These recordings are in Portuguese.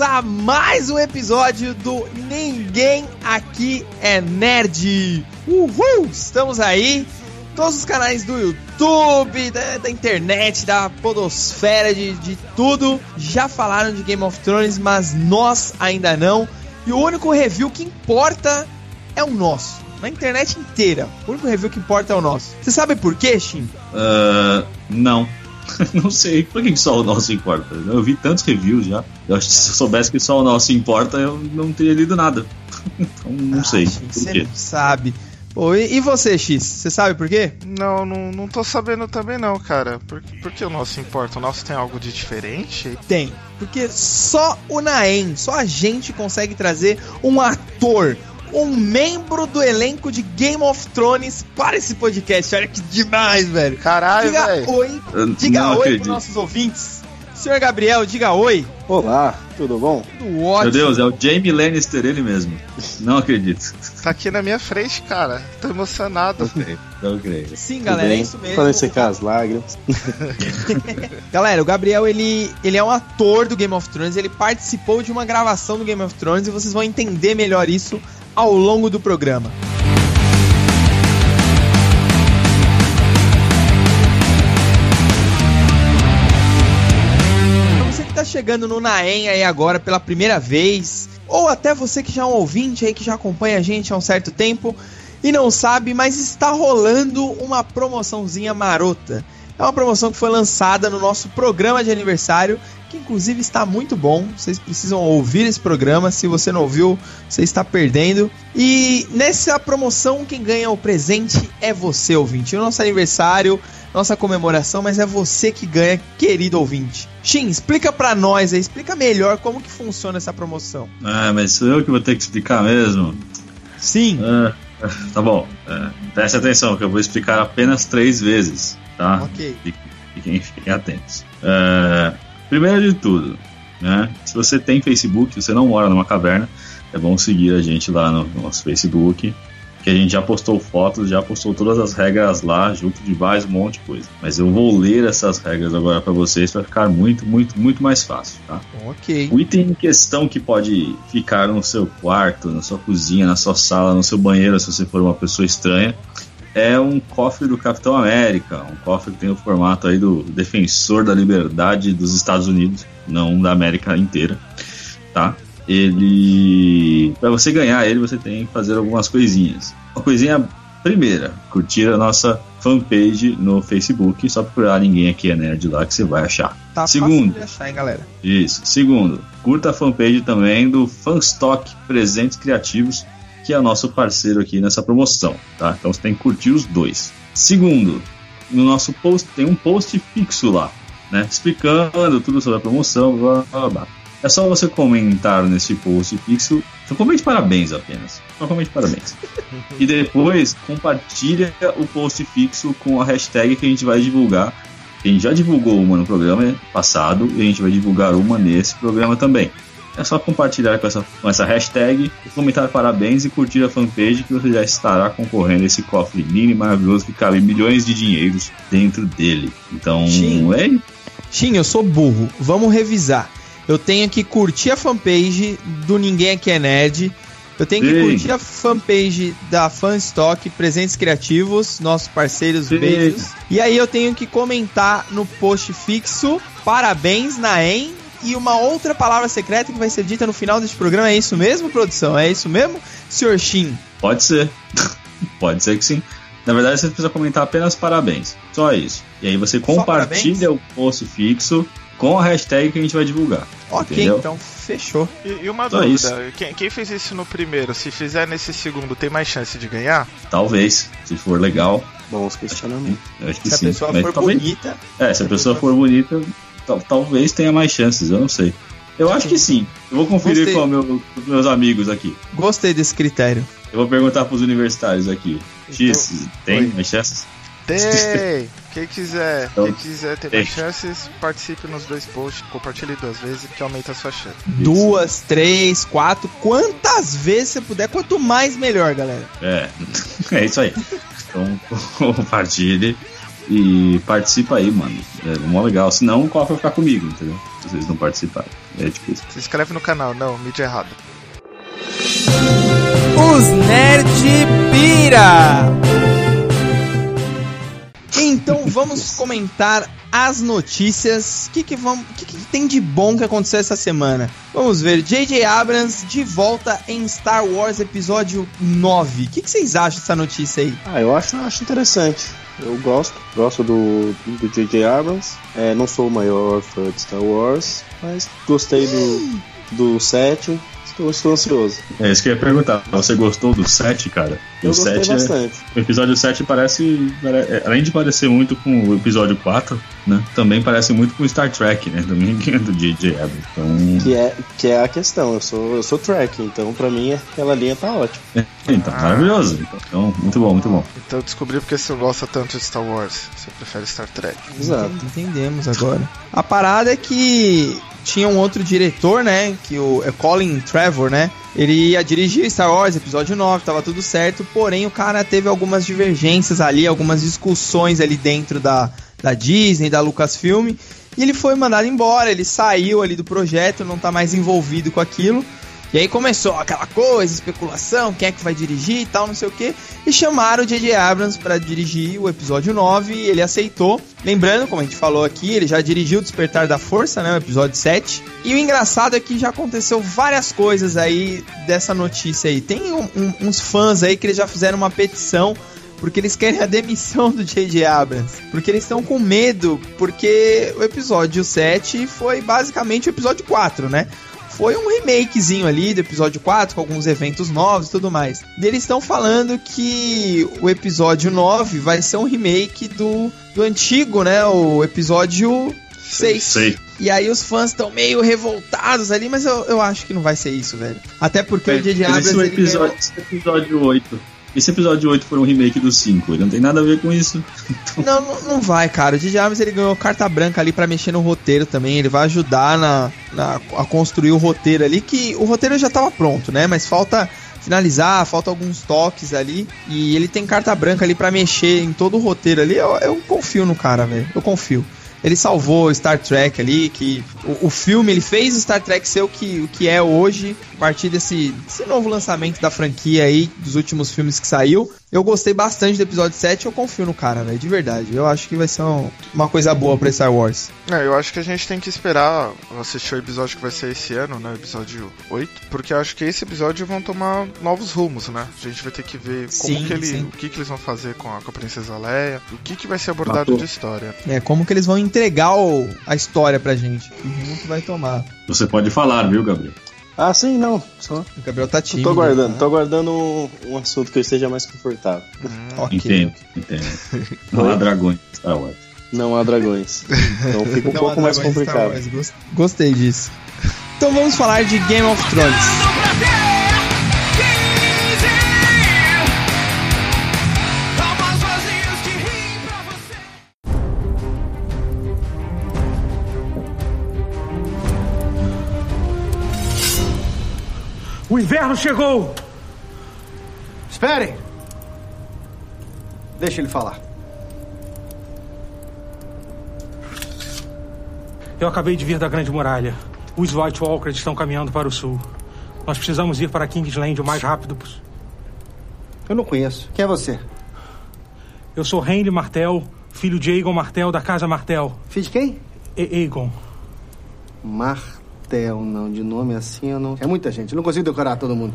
a mais um episódio do Ninguém Aqui é Nerd! Uhul! Estamos aí, todos os canais do YouTube, da, da internet, da podosfera, de, de tudo, já falaram de Game of Thrones, mas nós ainda não. E o único review que importa é o nosso. Na internet inteira. O único review que importa é o nosso. Você sabe por quê, Shin? Uh, não. não sei. Por que só o nosso importa? Eu vi tantos reviews já. Eu acho que se eu soubesse que só o nosso importa, eu não teria lido nada. então não ah, sei. Você não sabe. Pô, e, e, você, X? Você sabe por quê? Não, não, não tô sabendo também não, cara. Por, por que o nosso importa? O nosso tem algo de diferente? Tem. Porque só o Naem, só a gente consegue trazer um ator, um membro do elenco de Game of Thrones para esse podcast. Olha que demais, velho. Caralho, diga velho. oi, diga Não oi acredito. pros nossos ouvintes. Senhor Gabriel, diga oi. Olá, tudo bom? Tudo ótimo. Meu Deus, é o Jamie Lannister ele mesmo. Não acredito. Tá aqui na minha frente, cara. Tô emocionado. Não creio. Sim, galera, é isso mesmo. Podem secar as lágrimas. galera, o Gabriel, ele, ele é um ator do Game of Thrones, ele participou de uma gravação do Game of Thrones e vocês vão entender melhor isso ao longo do programa. Você que está chegando no Naem aí agora pela primeira vez, ou até você que já é um ouvinte aí que já acompanha a gente há um certo tempo e não sabe, mas está rolando uma promoçãozinha marota. É uma promoção que foi lançada no nosso programa de aniversário que inclusive está muito bom. Vocês precisam ouvir esse programa. Se você não ouviu, você está perdendo. E nessa promoção, quem ganha o presente é você, ouvinte. O nosso aniversário, nossa comemoração, mas é você que ganha, querido ouvinte. Shin, explica para nós aí, explica melhor como que funciona essa promoção. Ah, mas sou eu que vou ter que explicar mesmo. Sim. Ah, tá bom. É, preste atenção, que eu vou explicar apenas três vezes, tá? Ok. Fiquem, fiquem atentos. É, Primeiro de tudo, né? Se você tem Facebook, você não mora numa caverna, é bom seguir a gente lá no, nosso Facebook, que a gente já postou fotos, já postou todas as regras lá, junto de vários um monte de coisa. Mas eu vou ler essas regras agora para vocês para ficar muito, muito, muito mais fácil, tá? Ok. O item em questão que pode ficar no seu quarto, na sua cozinha, na sua sala, no seu banheiro, se você for uma pessoa estranha, é um cofre do Capitão América, um cofre que tem o formato aí do defensor da liberdade dos Estados Unidos, não da América inteira, tá? Ele, para você ganhar ele, você tem que fazer algumas coisinhas. Uma coisinha primeira, curtir a nossa fanpage no Facebook, só procurar ninguém aqui é nerd lá que você vai achar. Tá Segundo, achar, hein, galera? Isso. Segundo, curta a fanpage também do Fanstock Presentes Criativos que é nosso parceiro aqui nessa promoção, tá? Então você tem que curtir os dois. Segundo, no nosso post tem um post fixo lá, né? Explicando tudo sobre a promoção, blá blá blá. É só você comentar nesse post fixo. Só comente parabéns apenas. Só comente parabéns. e depois compartilha o post fixo com a hashtag que a gente vai divulgar. A gente já divulgou uma no programa passado e a gente vai divulgar uma nesse programa também. É só compartilhar com essa, com essa hashtag, comentar parabéns e curtir a fanpage que você já estará concorrendo a esse cofre lindo e maravilhoso que cabe milhões de dinheiros dentro dele. Então, Sim. é. Sim, eu sou burro. Vamos revisar. Eu tenho que curtir a fanpage do Ninguém Aqui é Nerd. Eu tenho Sim. que curtir a fanpage da Fanstock Presentes Criativos, nossos parceiros, Sim. beijos. E aí eu tenho que comentar no post fixo, parabéns, Naem, e uma outra palavra secreta que vai ser dita no final deste programa. É isso mesmo, produção? É isso mesmo, Sr. Shin? Pode ser. Pode ser que sim. Na verdade, você precisa comentar apenas parabéns. Só isso. E aí você compartilha o post fixo com a hashtag que a gente vai divulgar. Ok, entendeu? então fechou. E, e uma Só dúvida: quem, quem, fez isso no primeiro, se fizer nesse segundo, tem mais chance de ganhar? Talvez, se for legal. Bons questionamentos. Acho que se sim. a pessoa Mas for talvez... bonita. É, se a pessoa for bonita, talvez tenha mais chances, eu não sei. Eu acho que sim. Eu vou conferir Gostei. com, meu, com meus amigos aqui. Gostei desse critério. Eu vou perguntar pros universitários aqui. X, então, tem mais chances? Tem! Quem quiser, então, quem quiser ter mais chances, participe nos dois posts, compartilhe duas vezes que aumenta a sua chance. Duas, três, quatro, quantas vezes você puder, quanto mais melhor, galera. É, é isso aí. Então compartilhe e participa aí, mano. É mó legal. Senão o cofre vai ficar comigo, entendeu? Se vocês não participarem. É tipo isso. Se inscreve no canal, não, mídia errada. Os Nerd Pira! Então vamos comentar as notícias. O que, que, que, que tem de bom que aconteceu essa semana? Vamos ver. J.J. Abrams de volta em Star Wars Episódio 9. O que, que vocês acham dessa notícia aí? Ah, eu acho, acho interessante. Eu gosto, gosto do do J.J. Abrams. É, não sou o maior fã de Star Wars, mas gostei do, do 7. Estou, estou ansioso. É isso que eu ia perguntar. Você gostou do 7, cara? Eu o gostei 7 é- bastante. O episódio 7 parece, pare- é, além de parecer muito com o episódio 4, né? Também parece muito com Star Trek, né? Também que é do. Abrams. Então, Que é, que é a questão. Eu sou, eu sou track, então pra mim aquela linha tá ótima. então maravilhoso. Então, muito bom, muito bom. Então eu descobri porque você gosta tanto de Star Wars. Você prefere Star Trek. Exato. Entendemos agora. A parada é que tinha um outro diretor, né? Que o é Colin Trevor, né? Ele ia dirigir Star Wars Episódio 9, tava tudo certo, porém o cara teve algumas divergências ali, algumas discussões ali dentro da, da Disney, da Lucasfilm, e ele foi mandado embora, ele saiu ali do projeto, não tá mais envolvido com aquilo. E aí começou aquela coisa, especulação, quem é que vai dirigir e tal, não sei o que. E chamaram o J.J. Abrams para dirigir o episódio 9 e ele aceitou. Lembrando, como a gente falou aqui, ele já dirigiu o Despertar da Força, né, o episódio 7. E o engraçado é que já aconteceu várias coisas aí dessa notícia aí. Tem um- um- uns fãs aí que eles já fizeram uma petição porque eles querem a demissão do J.J. Abrams. Porque eles estão com medo, porque o episódio 7 foi basicamente o episódio 4, né? Foi um remakezinho ali do episódio 4, com alguns eventos novos e tudo mais. E eles estão falando que o episódio 9 vai ser um remake do, do antigo, né? O episódio 6. Sei. E aí os fãs estão meio revoltados ali, mas eu, eu acho que não vai ser isso, velho. Até porque o J.J. Abrams... Esse, é o ele episódio, esse episódio 8. Esse episódio 8 foi um remake do 5. Ele não tem nada a ver com isso. Não, não, não vai, cara. O J.J. Abrams ele ganhou carta branca ali pra mexer no roteiro também. Ele vai ajudar na, na- a construir o roteiro ali, que o roteiro já tava pronto, né? Mas falta finalizar, falta alguns toques ali. E ele tem carta branca ali pra mexer em todo o roteiro ali. Eu, eu confio no cara, velho. Eu confio. Ele salvou Star Trek ali, que o, o filme ele fez Star Trek ser o que, o que é hoje, a partir desse, desse novo lançamento da franquia aí, dos últimos filmes que saiu. Eu gostei bastante do episódio 7, eu confio no cara, velho, de verdade. Eu acho que vai ser um- uma coisa boa pra Star Wars. É, eu acho que a gente tem que esperar assistir o episódio que vai ser esse ano, né? O episódio 8. Porque eu acho que esse episódio vão tomar novos rumos, né? A gente vai ter que ver como Sim, que ele. sim. O que, que eles vão fazer com a, com a Princesa Leia. O que, que vai ser abordado Matou. de história. É, como que eles vão entregar o- a história pra gente. Que rumo que vai tomar. Você pode falar, viu, Gabriel? Ah, sim, não. Só O Gabriel tá eu tímido. tô aguardando, tá? tô aguardando um, um assunto que eu esteja mais confortável. Ok. Entendo, entendo. Não há dragões Star Wars. Não há dragões. Então fica um Não, pouco mais Star complicado. Wars, Gostei disso. Então vamos falar de Game of Thrones. O inverno chegou! Esperem! Deixa ele falar. Eu acabei de vir da Grande Muralha. Os White Walkers estão caminhando para o sul. Nós precisamos ir para Kingsland o mais rápido possível. Eu não conheço. Quem é você? Eu sou Henry Martel, filho de Aegon Martel da Casa Martel. Filho de quem? E Aegon. Martel, não. De nome assim eu não. É muita gente. Eu não consigo decorar todo mundo.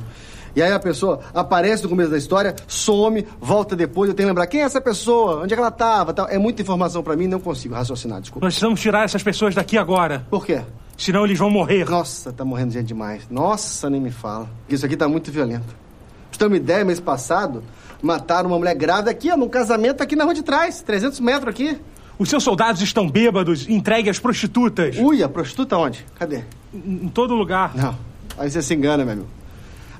E aí a pessoa aparece no começo da história, some, volta depois. Eu tenho que lembrar quem é essa pessoa, onde é que ela estava. Tal. É muita informação pra mim, não consigo raciocinar. Desculpa. Nós precisamos tirar essas pessoas daqui agora. Por quê? Senão eles vão morrer. Nossa, tá morrendo gente demais. Nossa, nem me fala. Isso aqui tá muito violento. Pra você ter uma ideia, mês passado, mataram uma mulher grávida aqui, ó, num casamento aqui na rua de trás, 300 metros aqui. Os seus soldados estão bêbados, entregue às prostitutas. Ui, a prostituta onde? Cadê? Em em todo lugar. Não, aí você se engana, meu amigo.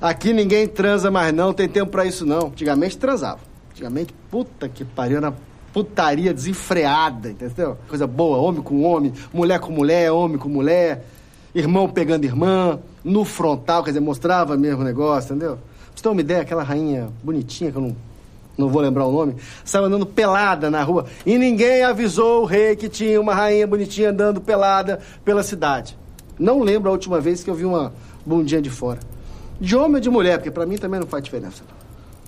Aqui ninguém transa mais não, tem tempo pra isso não. Antigamente transava. Antigamente, puta que pariu, era putaria desenfreada, entendeu? Coisa boa, homem com homem, mulher com mulher, homem com mulher, irmão pegando irmã, no frontal, quer dizer, mostrava mesmo o negócio, entendeu? Pra você ter uma ideia, aquela rainha bonitinha que eu não não vou lembrar o nome, saiu andando pelada na rua e ninguém avisou o rei que tinha uma rainha bonitinha andando pelada pela cidade. Não lembro a última vez que eu vi uma bundinha de fora. De homem ou de mulher, porque pra mim também não faz diferença.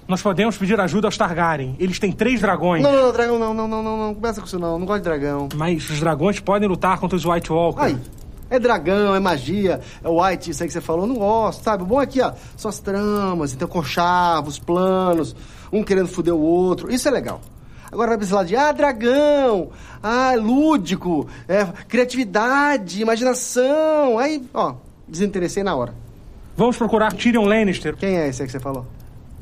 Nós podemos pedir ajuda aos Targaryen. Eles têm três dragões. Não, não, não, dragão não, não, não, não, não. Começa com isso não, não gosto de dragão. Mas os dragões podem lutar contra os White Walkers. Aí, é dragão, é magia, é white, isso aí que você falou, não gosto, sabe? O bom aqui, ó, são as tramas, então conchavos, planos, um querendo foder o outro, isso é legal. Agora vai pra esse lado de, ah, dragão, ah, lúdico, é, criatividade, imaginação, aí, ó, desinteressei na hora. Vamos procurar Tyrion Lannister. Quem é esse aí que você falou?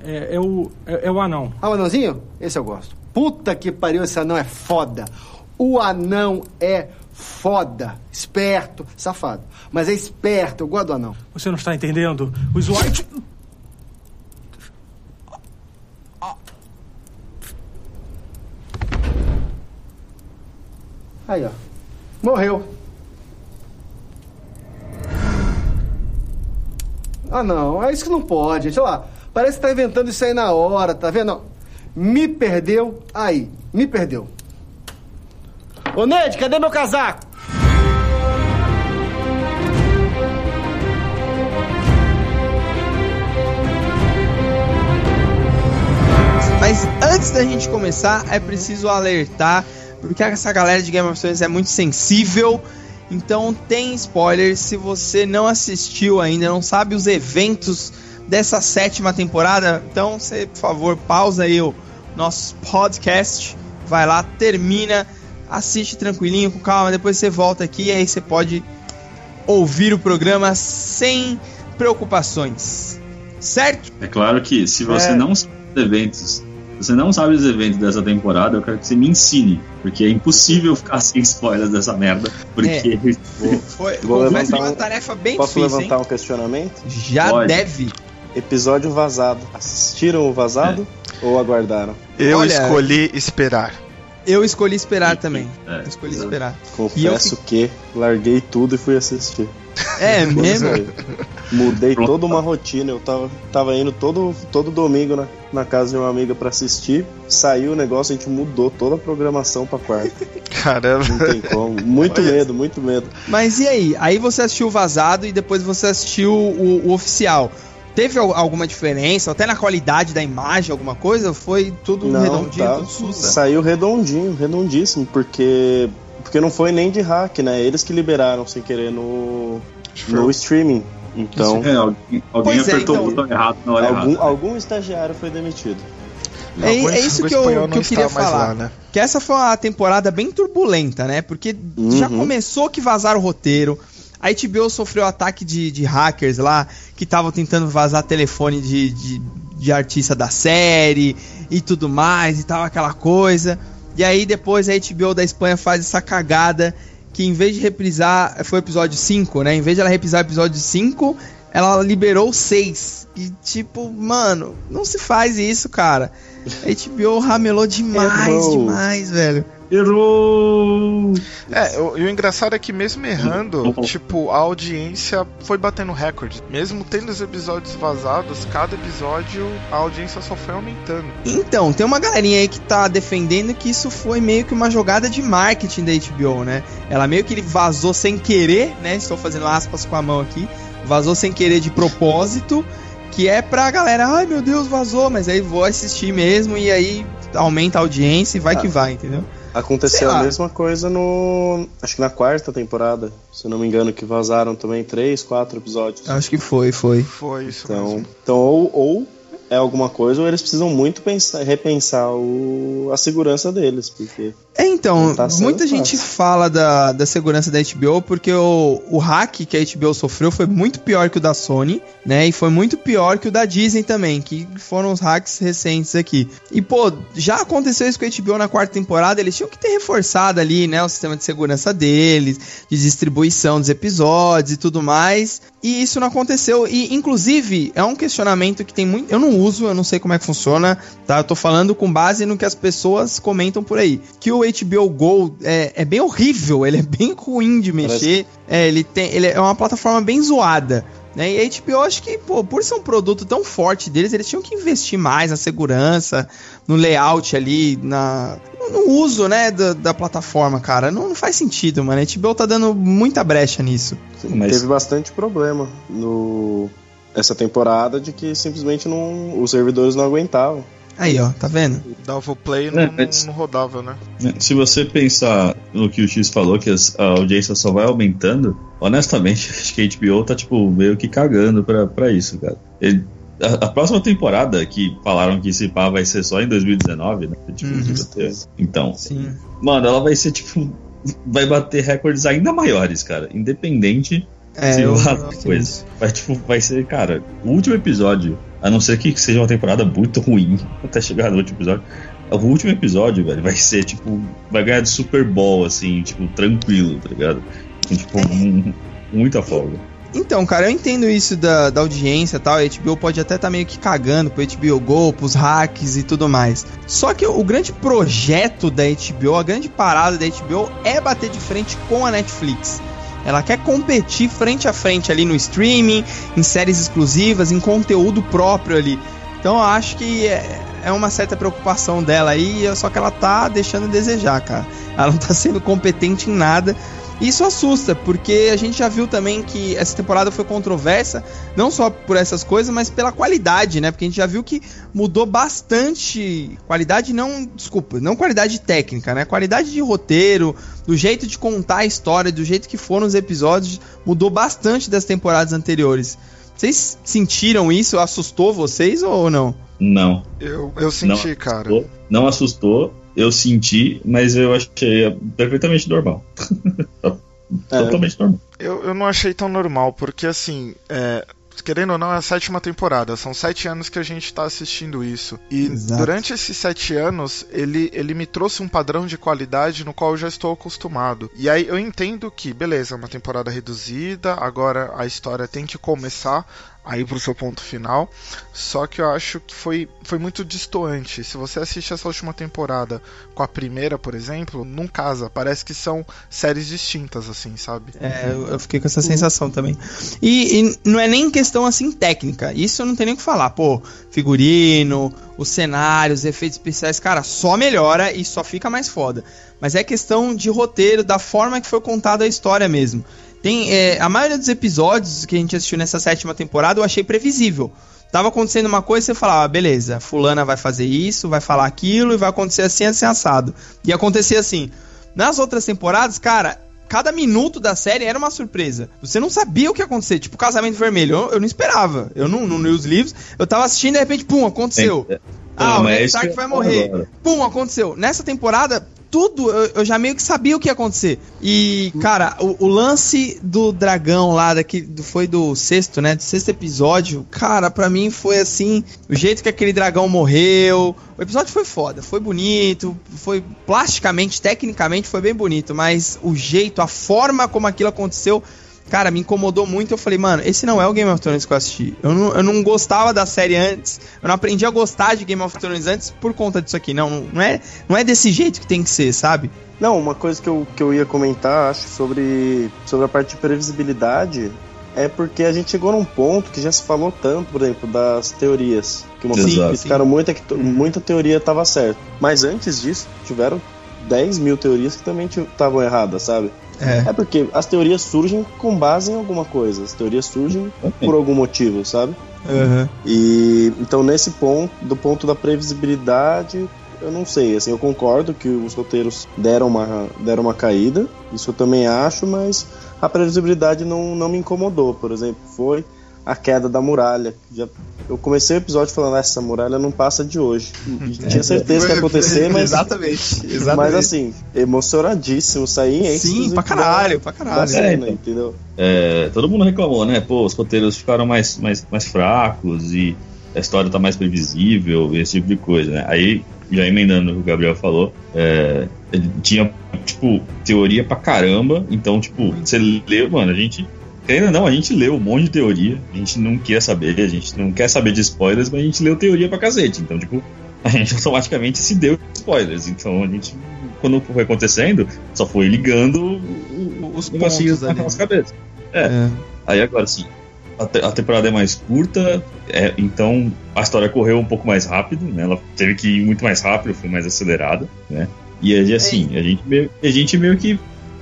É, é o, é, é o anão. Ah, o anãozinho? Esse eu gosto. Puta que pariu, esse anão é foda. O anão é foda, esperto, safado. Mas é esperto, eu gosto do anão. Você não está entendendo? Os White... Aí, ó. Morreu. Ah, não. É isso que não pode. Olha lá. Parece que tá inventando isso aí na hora, tá vendo? Me perdeu aí. Me perdeu. Ô, Ned, cadê meu casaco? Mas antes da gente começar, é preciso alertar, porque essa galera de Game of Thrones é muito sensível. Então tem spoilers. Se você não assistiu ainda, não sabe os eventos dessa sétima temporada, então você, por favor, pausa aí o nosso podcast, vai lá, termina, assiste tranquilinho, com calma, depois você volta aqui e aí você pode ouvir o programa sem preocupações. Certo? É claro que se você É. não sabe os eventos, você não sabe os eventos dessa temporada, eu quero que você me ensine, porque é impossível ficar sem spoilers dessa merda, porque Foi, Vou confesso levantar que uma um- tarefa bem Posso difícil, levantar hein? um questionamento? Já Pode. deve. Episódio vazado. Assistiram o vazado ou aguardaram? Eu Olha- escolhi esperar. Eu escolhi esperar também. É. Eu escolhi esperar. Confesso que larguei tudo e fui assistir. É mesmo? saiu. Mudei Pronto. toda uma rotina. Eu tava, tava indo todo, todo domingo na, na casa de uma amiga pra assistir. Saiu o negócio, a gente mudou toda a programação pra quarta. Caramba. Não tem como. Muito medo, muito medo. Mas e aí? Aí você assistiu o vazado e depois você assistiu o, o oficial. Teve al- alguma diferença? Até na qualidade da imagem, alguma coisa? Foi tudo Não, redondinho, tá, tudo sussa? saiu redondinho, redondíssimo, porque porque não foi nem de hack, né? Eles que liberaram sem querer no, no streaming. Então, é, alguém, é, apertou então- o botão errado na hora algum, errada. algum estagiário foi demitido. É, é isso que eu, que eu queria falar. lá, né? Que essa foi uma temporada bem turbulenta, né? Porque já Uhum. começou que vazaram o roteiro. A HBO sofreu ataque de, de hackers lá que estavam tentando vazar telefone de, de, de artista da série e tudo mais e tal, aquela coisa. E aí depois a HBO da Espanha faz essa cagada que em vez de reprisar, foi o episódio 5, né? Em vez de ela reprisar o episódio 5, ela liberou 6. E tipo, mano, não se faz isso, cara. A HBO ramelou demais, demais, velho. Errou! É, o, e o engraçado é que mesmo errando, Uhum. tipo, a audiência foi batendo recorde. Mesmo tendo os episódios vazados, cada episódio a audiência só foi aumentando. Então, tem uma galerinha aí que tá defendendo que isso foi meio que uma jogada de marketing da HBO, né? Ela meio que ele vazou sem querer, né? Estou fazendo aspas com a mão aqui. Vazou sem querer de propósito, que é pra galera, ai meu Deus, vazou, mas aí vou assistir mesmo e aí aumenta a audiência e vai Ah. que vai, entendeu? Aconteceu a mesma coisa no. Acho que na quarta temporada, se eu não me engano, que vazaram também três, quatro episódios. Acho que foi, foi. Foi isso Então, mesmo. então ou, ou é alguma coisa, ou eles precisam muito pensar, repensar o, a segurança deles, porque. É, então, tá muita fácil. gente fala da, da segurança da HBO porque o, o hack que a HBO sofreu foi muito pior que o da Sony, né? E foi muito pior que o da Disney também, que foram os hacks recentes aqui. E, pô, já aconteceu isso com a HBO na quarta temporada, eles tinham que ter reforçado ali, né, o sistema de segurança deles, de distribuição dos episódios e tudo mais. E isso não aconteceu. E, inclusive, é um questionamento que tem muito. Eu não uso, eu não sei como é que funciona, tá? Eu tô falando com base no que as pessoas comentam por aí. Que o HBO Go é, é bem horrível, ele é bem ruim de mexer. É, ele tem. Ele é uma plataforma bem zoada. Né? E a HBO, acho que, pô, por ser um produto tão forte deles, eles tinham que investir mais na segurança, no layout ali, na, no uso, né, da, da plataforma, cara. Não, não, faz sentido, mano. A HBO tá dando muita brecha nisso. Sim, mas... Teve bastante problema no essa temporada de que simplesmente não, os servidores não aguentavam. Aí, ó, tá vendo? Dava o play e não, é, não, rodava, né? É, se você pensar no que o X falou, que a audiência só vai aumentando, honestamente, acho que a HBO tá, tipo, meio que cagando pra, pra isso, cara. Ele, a, a, próxima temporada, que falaram que esse pá vai ser só em 2019, né? Tipo, uhum. Então, Sim. mano, ela vai ser, tipo, vai bater recordes ainda maiores, cara. Independente é, se eu, coisa. Vai, tipo, vai ser, cara, o último episódio a não ser que seja uma temporada muito ruim até chegar no último episódio. O último episódio, velho, vai ser tipo. Vai ganhar de Super Bowl, assim, tipo, tranquilo, tá ligado? Tipo, um, muita folga. Então, cara, eu entendo isso da, da audiência e tal. A HBO pode até estar tá meio que cagando pro HBO Go, pros hacks e tudo mais. Só que o, o grande projeto da HBO, a grande parada da HBO é bater de frente com a Netflix. Ela quer competir frente a frente ali no streaming, em séries exclusivas, em conteúdo próprio ali. Então eu acho que é, é uma certa preocupação dela aí, só que ela tá deixando a desejar, cara. Ela não tá sendo competente em nada. Isso assusta, porque a gente já viu também que essa temporada foi controversa, não só por essas coisas, mas pela qualidade, né? Porque a gente já viu que mudou bastante. Qualidade não. Desculpa, não qualidade técnica, né? Qualidade de roteiro, do jeito de contar a história, do jeito que foram os episódios, mudou bastante das temporadas anteriores. Vocês sentiram isso? Assustou vocês ou não? Não. Eu, eu senti, não cara. não assustou, eu senti, mas eu achei perfeitamente normal. É. Totalmente normal. Eu, eu não achei tão normal, porque assim, é, querendo ou não, é a sétima temporada. São sete anos que a gente tá assistindo isso. E Exato. durante esses sete anos, ele, ele me trouxe um padrão de qualidade no qual eu já estou acostumado. E aí eu entendo que, beleza, é uma temporada reduzida, agora a história tem que começar aí pro seu ponto final. Só que eu acho que foi, foi muito distoante. Se você assiste essa última temporada com a primeira, por exemplo, não casa. Parece que são séries distintas, assim, sabe? É, eu fiquei com essa sensação também. E, e não é nem questão assim técnica. Isso eu não tenho nem o que falar. Pô, figurino, os cenários, efeitos especiais, cara, só melhora e só fica mais foda. Mas é questão de roteiro, da forma que foi contada a história mesmo. Tem, é, a maioria dos episódios que a gente assistiu nessa sétima temporada eu achei previsível. Tava acontecendo uma coisa e você falava, ah, beleza, fulana vai fazer isso, vai falar aquilo e vai acontecer assim, assim, assado. E acontecia assim. Nas outras temporadas, cara, cada minuto da série era uma surpresa. Você não sabia o que ia acontecer. Tipo, Casamento Vermelho, eu, eu não esperava. Eu não, não li os livros, eu tava assistindo e de repente, pum, aconteceu. É, ah, o Ned Stark vai morrer. Agora. Pum, aconteceu. Nessa temporada, tudo eu, eu, já meio que sabia o que ia acontecer. E, cara, o, o lance do dragão lá, daqui, foi do sexto, né? Do sexto episódio, cara, para mim foi assim: o jeito que aquele dragão morreu. O episódio foi foda, foi bonito, foi plasticamente, tecnicamente foi bem bonito, mas o jeito, a forma como aquilo aconteceu cara, me incomodou muito. Eu falei, mano, esse não é o Game of Thrones que eu assisti. Eu não, eu não gostava da série antes. Eu não aprendi a gostar de Game of Thrones antes por conta disso aqui. Não, não é, não é desse jeito que tem que ser, sabe? Não, uma coisa que eu, que eu ia comentar, acho, sobre, sobre a parte de previsibilidade é porque a gente chegou num ponto que já se falou tanto, por exemplo, das teorias. Que uma coisa que criticaram muito é que muita teoria estava certa. Mas antes disso, tiveram 10 mil teorias que também estavam erradas, sabe? É. é porque as teorias surgem com base em alguma coisa. As teorias surgem por algum motivo, sabe? Uhum. E então nesse ponto, do ponto da previsibilidade, eu não sei. Assim, eu concordo que os roteiros deram uma, deram uma caída. Isso eu também acho, mas a previsibilidade não, não me incomodou. Por exemplo, foi a queda da muralha. Já, eu comecei o episódio falando, essa muralha não passa de hoje. E tinha certeza que ia acontecer, mas. Exatamente, exatamente. Mas assim, emocionadíssimo, saí em Sim, pra caralho, pra caralho. Cena, é, entendeu? É, todo mundo reclamou, né? Pô, os roteiros ficaram mais, mais, mais fracos e a história tá mais previsível, esse tipo de coisa, né? Aí, já emendando o que o Gabriel falou, é, tinha, tipo, teoria pra caramba, então, tipo, você leu, mano, a gente Ainda não, a gente leu um monte de teoria, a gente não quer saber, a gente não quer saber de spoilers, mas a gente leu teoria pra cacete. Então, tipo, a gente automaticamente se deu spoilers. Então a gente, quando foi acontecendo, só foi ligando os negocinhos na nossa cabeça. É. é. Aí agora sim, a, te, a, temporada é mais curta, é, então a história correu um pouco mais rápido, né? Ela teve que ir muito mais rápido, foi mais acelerada, né? E assim, a gente meio, a gente meio que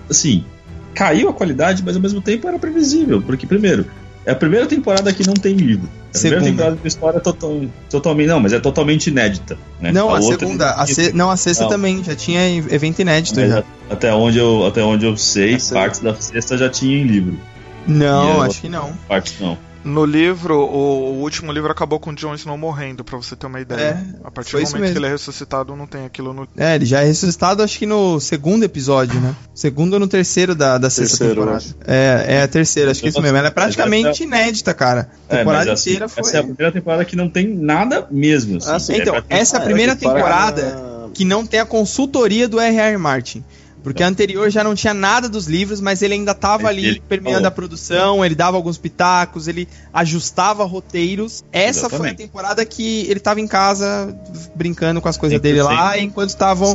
assim, caiu a qualidade, mas ao mesmo tempo era previsível, porque primeiro, é a primeira temporada que não tem livro. É a segunda. primeira temporada de história é total, totalmente. Não, mas é totalmente inédita. Né? Não, a, a segunda. A se, não, a sexta não. também. Já tinha evento inédito. Já. Até, onde eu, até onde eu sei, partes da sexta já tinha em livro. Não, acho que não. Partes não. No livro, o, o, último livro acabou com o Jon Snow morrendo, pra você ter uma ideia. É, a partir do momento que ele é ressuscitado, não tem aquilo no. É, ele já é ressuscitado, acho que no segundo episódio, né? Segundo ou no terceiro da, da sexta terceiro, temporada. É, é a terceira, acho que é isso mesmo. Ela é praticamente essa... inédita, cara. A temporada é, assim, inteira foi. Essa é a primeira temporada que não tem nada mesmo. Assim. Ah, sim, então, é essa é a primeira temporada que não tem a consultoria do R.R. Martin. Porque a anterior já não tinha nada dos livros, mas ele ainda estava ali ele, permeando a produção, ele dava alguns pitacos, ele ajustava roteiros. Essa Exatamente. foi a temporada que ele estava em casa brincando com as coisas dele lá, enquanto estavam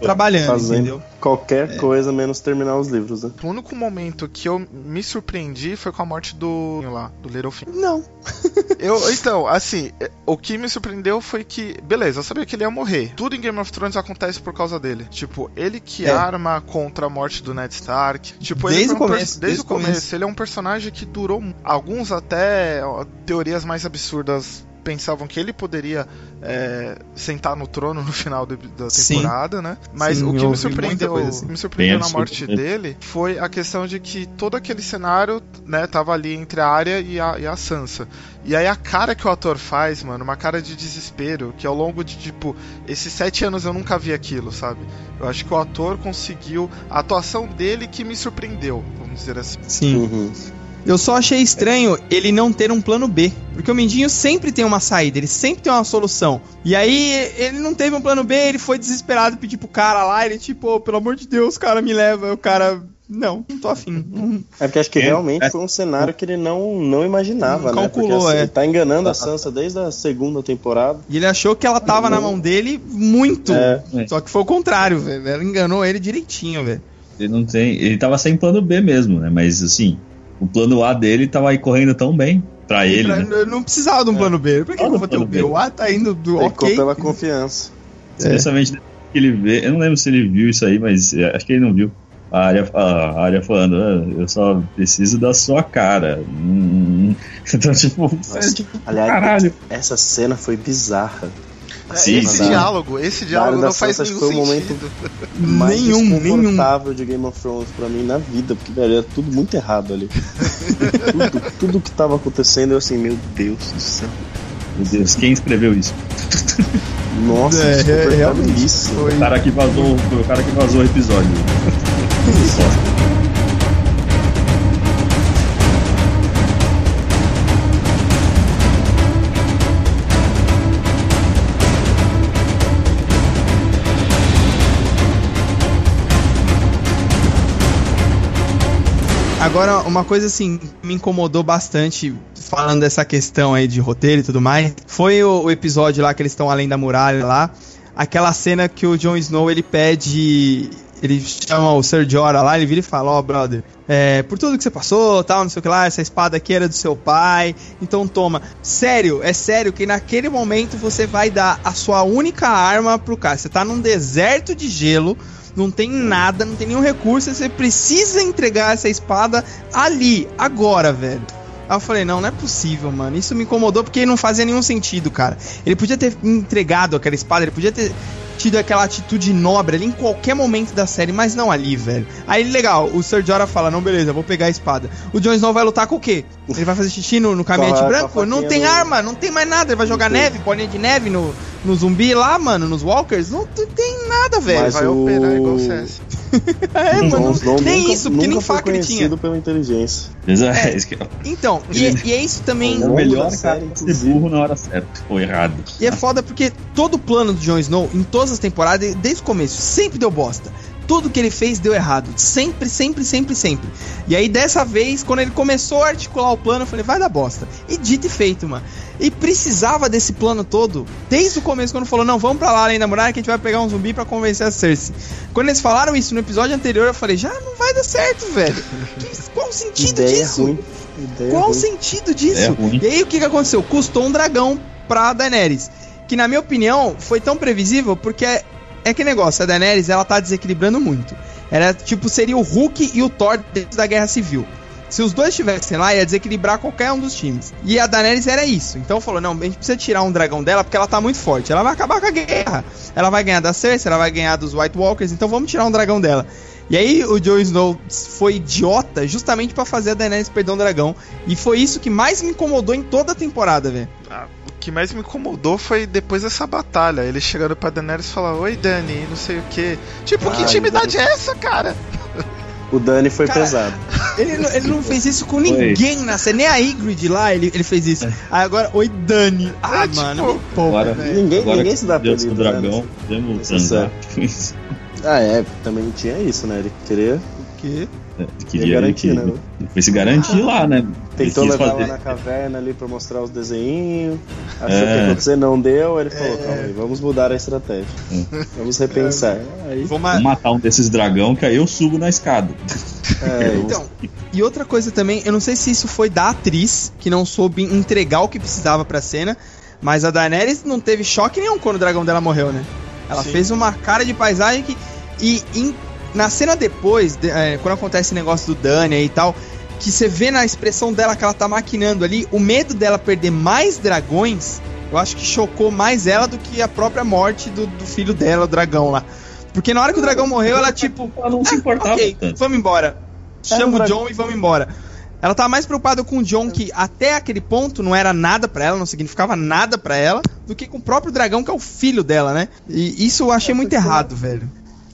trabalhando, Fazendo entendeu? Qualquer é. coisa menos terminar os livros, né? O único momento que eu me surpreendi foi com a morte do lá, do Littlefinger. Não. eu, então, assim, o que me surpreendeu foi que, beleza, eu sabia que ele ia morrer. Tudo em Game of Thrones acontece por causa dele. Tipo, ele que é. arma contra a morte do Ned Stark. Tipo, desde o um começo, desde, desde o começo. começo. Ele é um personagem que durou alguns até ó, teorias mais absurdas pensavam que ele poderia é, sentar no trono no final de, da temporada, Sim. né? Mas Sim, o que me surpreendeu, assim. me surpreendeu na morte dele foi a questão de que todo aquele cenário, né, tava ali entre a área e a, e a Sansa. E aí a cara que o ator faz, mano, uma cara de desespero, que ao longo de, tipo, esses sete anos eu nunca vi aquilo, sabe? Eu acho que o ator conseguiu. A atuação dele que me surpreendeu, vamos dizer assim. Sim. Uhum. Eu só achei estranho ele não ter um plano B. Porque o Mindinho sempre tem uma saída, ele sempre tem uma solução. E aí ele não teve um plano B, ele foi desesperado pedir pro cara lá, ele tipo, oh, pelo amor de Deus, cara, me leva. O cara, não, não tô afim. É porque acho que é, realmente é. foi um cenário que ele não, não imaginava, não né? Calculou, porque, assim, é. Ele tá enganando a Sansa desde a segunda temporada. E ele achou que ela tava na mão dele muito. É. Só que foi o contrário, velho. Ela enganou ele direitinho, velho. Ele não tem. Ele tava sem plano B mesmo, né? Mas assim, o plano A dele tava aí correndo tão bem pra ele. Pra, né? Não precisava de um plano B. Por que, eu vou ter o B? O A tá indo do Ficou ok. pela confiança. Especialmente é. que ele vê. Eu não lembro se ele viu isso aí, mas é, acho que ele não viu. A área, a área falando, ah, eu só preciso da sua cara. Hum, então, tipo, Nossa, é, tipo aliás, caralho. essa cena foi bizarra. Sim, esse diálogo, esse diálogo não faz nenhum foi o momento mais nenhum, nenhum. de Game of Thrones pra mim na vida, porque velho, era tudo muito errado ali. tudo, tudo que tava acontecendo, eu assim, meu Deus do céu. Meu Deus, quem escreveu isso? Nossa, é, é, realmente isso. Foi... O cara que vazou, o cara que vazou o episódio. Agora, uma coisa assim, me incomodou bastante, falando dessa questão aí de roteiro e tudo mais, foi o, o episódio lá que eles estão além da muralha lá. Aquela cena que o Jon Snow ele pede ele chama o Sir Jorah lá, ele vira e fala, ó, oh, brother, é, por tudo que você passou, tal, não sei o que lá, essa espada aqui era do seu pai, então toma. Sério, é sério que naquele momento você vai dar a sua única arma pro cara. Você tá num deserto de gelo, não tem nada, não tem nenhum recurso, você precisa entregar essa espada ali, agora, velho. Aí eu falei, não, não é possível, mano. Isso me incomodou porque não fazia nenhum sentido, cara. Ele podia ter entregado aquela espada, ele podia ter tido aquela atitude nobre ali em qualquer momento da série, mas não ali, velho. Aí, legal, o Sir Jorah fala, não, beleza, vou pegar a espada. O Jon Snow vai lutar com o quê? Ele vai fazer xixi no, no caminhante branco? Não tem arma, não tem mais nada. Ele vai jogar neve, bolinha de neve no, no zumbi lá, mano, nos walkers. Não tem nada, velho. Mas vai o... operar igual o CS. é, mano, nem nunca, isso, porque nem faca ele tinha. pela inteligência. É, então, e, e, é isso também. O melhor cara ser burro na hora certa, ou errado. E é foda porque todo o plano do Jon Snow, em todas as temporadas, desde o começo, sempre deu bosta tudo que ele fez deu errado. Sempre, sempre, sempre, sempre. E aí, dessa vez, quando ele começou a articular o plano, eu falei, vai dar bosta. E dito e feito, mano. E precisava desse plano todo desde o começo, quando falou: não, vamos pra lá além da muralha que a gente vai pegar um zumbi para convencer a Cersei. Quando eles falaram isso no episódio anterior, eu falei: já não vai dar certo, velho. Qual o sentido Ideia disso? Ruim. Qual ruim. o sentido disso? E aí o que, que aconteceu? Custou um dragão pra Daenerys. Que na minha opinião foi tão previsível porque é, que negócio, a Daenerys ela tá desequilibrando muito. Era tipo, seria o Hulk e o Thor dentro da Guerra Civil. Se os dois estivessem lá, ia desequilibrar qualquer um dos times. E a Daenerys era isso. Então falou: não, a gente precisa tirar um dragão dela porque ela tá muito forte. Ela vai acabar com a guerra. Ela vai ganhar da Cersei, ela vai ganhar dos White Walkers. Então vamos tirar um dragão dela. E aí o Jon Snow foi idiota justamente para fazer a Daenerys perder um dragão. E foi isso que mais me incomodou em toda a temporada, velho. Ah, que mais me incomodou foi depois dessa batalha. Ele chegando pra Daenerys e falar: Oi, Dani, não sei o que. Tipo, que intimidade é essa, cara? O Dani foi Cara, pesado. Ele, ele não fez isso com ninguém na série. Nem a Ingrid lá ele, ele fez isso. É. Aí agora, oi Dani. Ah, ah mano, tipo, pô, agora, ninguém, agora ninguém se dá Deus o dragão, demos é. Ah, é, também tinha isso, né? Ele queria. O quê? Queria garantir, né? Foi se garantir lá, né? Tentou levar fazer... lá na caverna ali pra mostrar os desenhinhos. Achou é. que você não deu, ele falou, é. calma aí, vamos mudar a estratégia. É. Vamos repensar. É. Aí... Vou matar um desses dragão que aí eu subo na escada. É, então, e outra coisa também, eu não sei se isso foi da atriz que não soube entregar o que precisava pra cena, mas a Daenerys não teve choque nenhum quando o dragão dela morreu, né? Ela Sim. fez uma cara de paisagem que. E em na cena depois, de, é, quando acontece o negócio do Dani e tal, que você vê na expressão dela que ela tá maquinando ali, o medo dela perder mais dragões, eu acho que chocou mais ela do que a própria morte do, do filho dela, o dragão lá. Porque na hora que o dragão morreu, ela tipo. Ela não se ah, importava. Ok, vamos embora. Chama o John e vamos embora. Ela tá mais preocupada com o John, que até aquele ponto não era nada para ela, não significava nada para ela, do que com o próprio dragão, que é o filho dela, né? E isso eu achei muito errado, velho.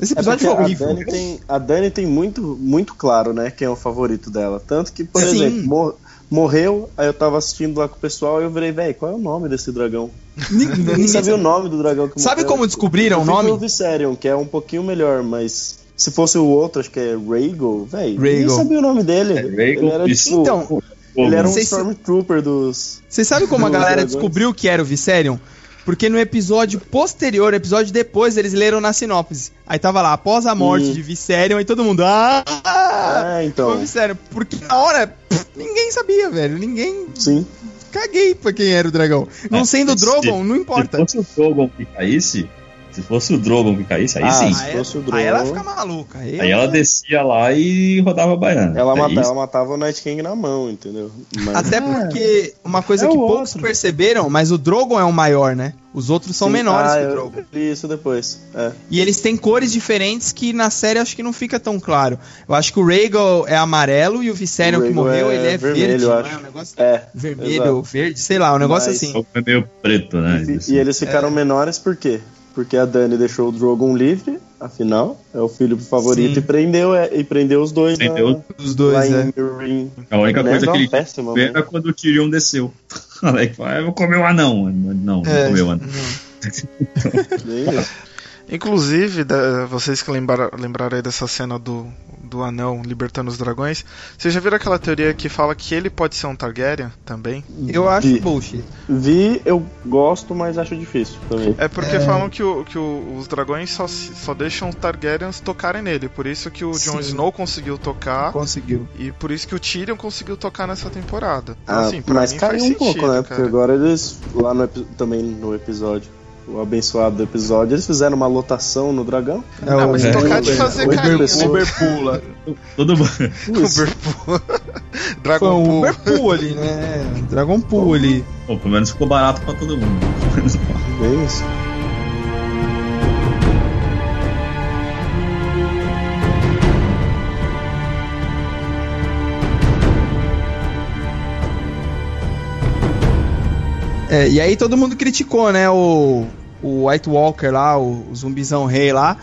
Esse é episódio é foi horrível. A Dani, tem, a Dani tem muito, muito claro, né, quem é o favorito dela. Tanto que, por Sim. exemplo, mor morreu, aí eu tava assistindo lá com o pessoal e eu virei, velho, qual é o nome desse dragão? Nem sabia o nome do dragão que Sabe como descobriram o nome? O Viserion, que é um pouquinho melhor, mas se fosse o outro, acho que é Rhaegal, velho, nem sabia o nome dele. É, ele era tipo, então, ele era um Stormtrooper dos. Vocês sabem como a galera dragões? descobriu que era o Viserion? Porque no episódio posterior, episódio depois, eles leram na sinopse. Aí tava lá, após a morte de Viserion, e todo mundo. Ah! É, então. Viserion. Porque na hora, pff, ninguém sabia, velho. Ninguém. Sim. Caguei pra quem era o dragão. Não é, sendo o Drogon, não importa. Se fosse o Drogon que caísse, se fosse o Drogon que caísse, aí ah, sim. Se fosse o Drogon... Aí ela fica maluca. Aí, aí ela descia lá e rodava a baiana. Ela, é mata, ela matava o Night King na mão, entendeu? Mas... Até porque uma coisa é que poucos outro. perceberam, mas o Drogon é o maior, né? Os outros são sim. menores ah, que o Drogon. isso depois. É. E eles têm cores diferentes que na série acho que não fica tão claro. Eu acho que o Rhaegal é amarelo e o Viserion o que morreu, é ele é vermelho, verde, eu acho. É, um negócio é, vermelho, exato. verde, sei lá, um negócio mas... assim. É meio preto, né? E, e eles ficaram é. menores por quê? Porque a Dani deixou o Drogon livre, afinal, é o filho favorito Sim. e prendeu, é, e prendeu os dois. Prendeu na, os dois, é. A única né? coisa que ele péssima, era quando o Tyrion desceu. Aí ah, eu vou comer o anão. Não, não é, comeu o anão. Inclusive, vocês que lembraram, lembraram aí dessa cena do, do anão libertando os dragões, vocês já viram aquela teoria que fala que ele pode ser um Targaryen também? Eu acho Vi. bullshit. Vi, eu gosto, mas acho difícil também. É porque é... falam que, o, que o, os dragões só, só deixam os Targaryens tocarem nele, por isso que o Jon Snow conseguiu tocar. Conseguiu. E por isso que o Tyrion conseguiu tocar nessa temporada. Ah, assim, mas caiu um sentido, pouco, né? Cara. Porque agora eles, lá no, também no episódio o abençoado do episódio, eles fizeram uma lotação no dragão. É, não, mas é, tocar de fazer carinho. Uber pula. Todo mundo. Uber pula. Dragon Pool. Uber Pool ali, né? Dragon Pool ali. Pô, pelo menos ficou barato pra todo mundo. É isso. É, e aí todo mundo criticou, né, o, o White Walker lá, o, o zumbizão rei lá,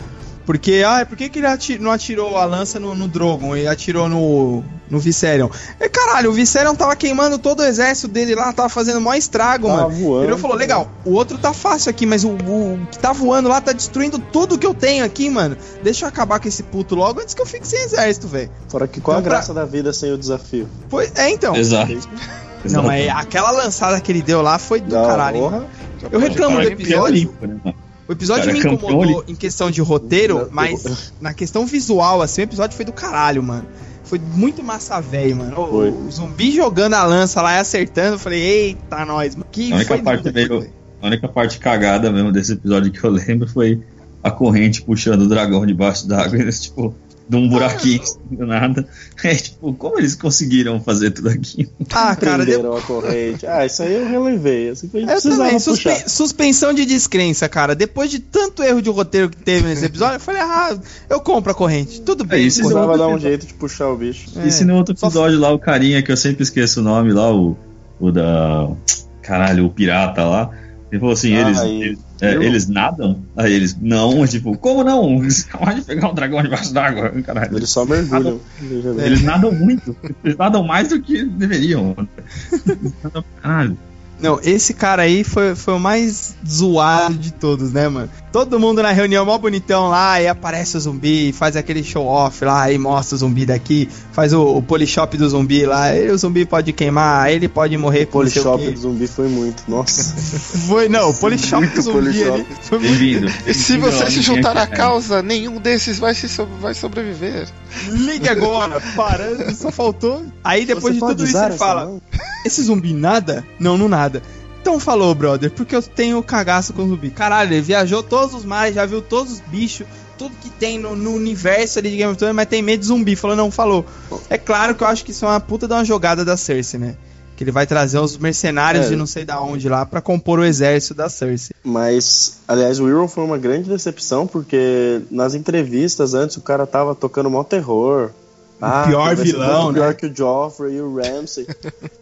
porque, ah, por que, que ele atir, não atirou a lança no, no Drogon e atirou no, no Viserion? E caralho, o Viserion tava queimando todo o exército dele lá, tava fazendo maior estrago, tava mano. Voando, ele falou, legal, o outro tá fácil aqui, mas o, o, que tá voando lá tá destruindo tudo que eu tenho aqui, mano. Deixa eu acabar com esse puto logo antes que eu fique sem exército, velho. Fora que qual então, a graça pra... da vida sem o desafio? Pois, é, então. Exato. Não, mas aquela lançada que ele deu lá foi do não, caralho. Porra. Eu reclamo do episódio. Né, o episódio Cara, me incomodou em questão de roteiro, mas na questão visual, assim, o episódio foi do caralho, mano. foi muito massa velho, mano. O, o, zumbi jogando a lança lá e acertando, eu falei, eita, nós, mano. Que a única parte meio, A única parte cagada mesmo desse episódio que eu lembro foi a corrente puxando o dragão debaixo d'água. Tipo, de um buraquinho do nada. É tipo, como eles conseguiram fazer tudo aquilo? Ah, cara, deu... a corrente. Ah, isso aí eu relevei. Assim que a gente eu também, suspe... suspensão de descrença, cara. Depois de tanto erro de roteiro que teve nesse episódio, eu falei, ah, eu compro a corrente. Tudo bem. É, isso vai dar um jeito de puxar o bicho. É. E se no outro episódio Só... lá, o carinha que eu sempre esqueço o nome lá, o, o da. Caralho, o pirata lá. Ele falou assim, ah, eles, eles é, eles nadam? Aí eles, não, tipo, como não? Acabaram de pegar um dragão debaixo d'água, caralho. Eles só mergulham. Eles, eles nadam muito. Eles nadam mais do que deveriam. caralho. Não, esse cara aí foi, foi o mais zoado de todos, né, mano? Todo mundo na reunião, mó bonitão lá, e aparece o zumbi, faz aquele show off lá, e mostra o zumbi daqui, faz o, o polishop do zumbi lá, e o zumbi pode queimar, ele pode morrer com o polishop do zumbi foi muito, nossa. foi, não, o polishop do zumbi ali foi muito. E se você se juntar à causa, nenhum desses vai, se so vai sobreviver. Ligue agora, parando, só faltou. Aí depois você de tudo isso ele fala: Esse zumbi nada? Não, não nada. Então falou, brother, porque eu tenho cagaço com zumbi. Caralho, ele viajou todos os mares, já viu todos os bichos, tudo que tem no, no, universo ali de Game of Thrones, mas tem medo de zumbi. Falou, não, falou. É claro que eu acho que isso é uma puta de uma jogada da Cersei, né? Que ele vai trazer os mercenários é. de não sei da onde lá para compor o exército da Cersei. Mas, aliás, o Euron foi uma grande decepção, porque nas entrevistas antes o cara tava tocando mó terror. Ah, o pior vilão, né? Pior que o Joffrey e o Ramsay.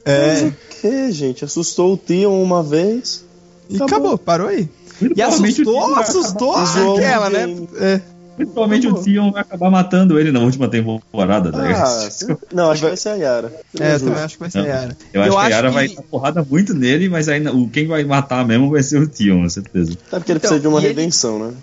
é. Mas o que, gente? Assustou o Theon uma vez. E acabou, acabou parou aí. E assustou, assustou aquela, né? É. Principalmente o Theon vai acabar matando ele na última temporada. Tá ah, não, acho que vai ser a Yara. É, eu também acho que vai ser a Yara. Eu, eu acho que a Yara que... vai dar porrada muito nele, mas ainda, o, quem vai matar mesmo vai ser o Theon, com certeza. É porque ele então, precisa de uma redenção, ele... né?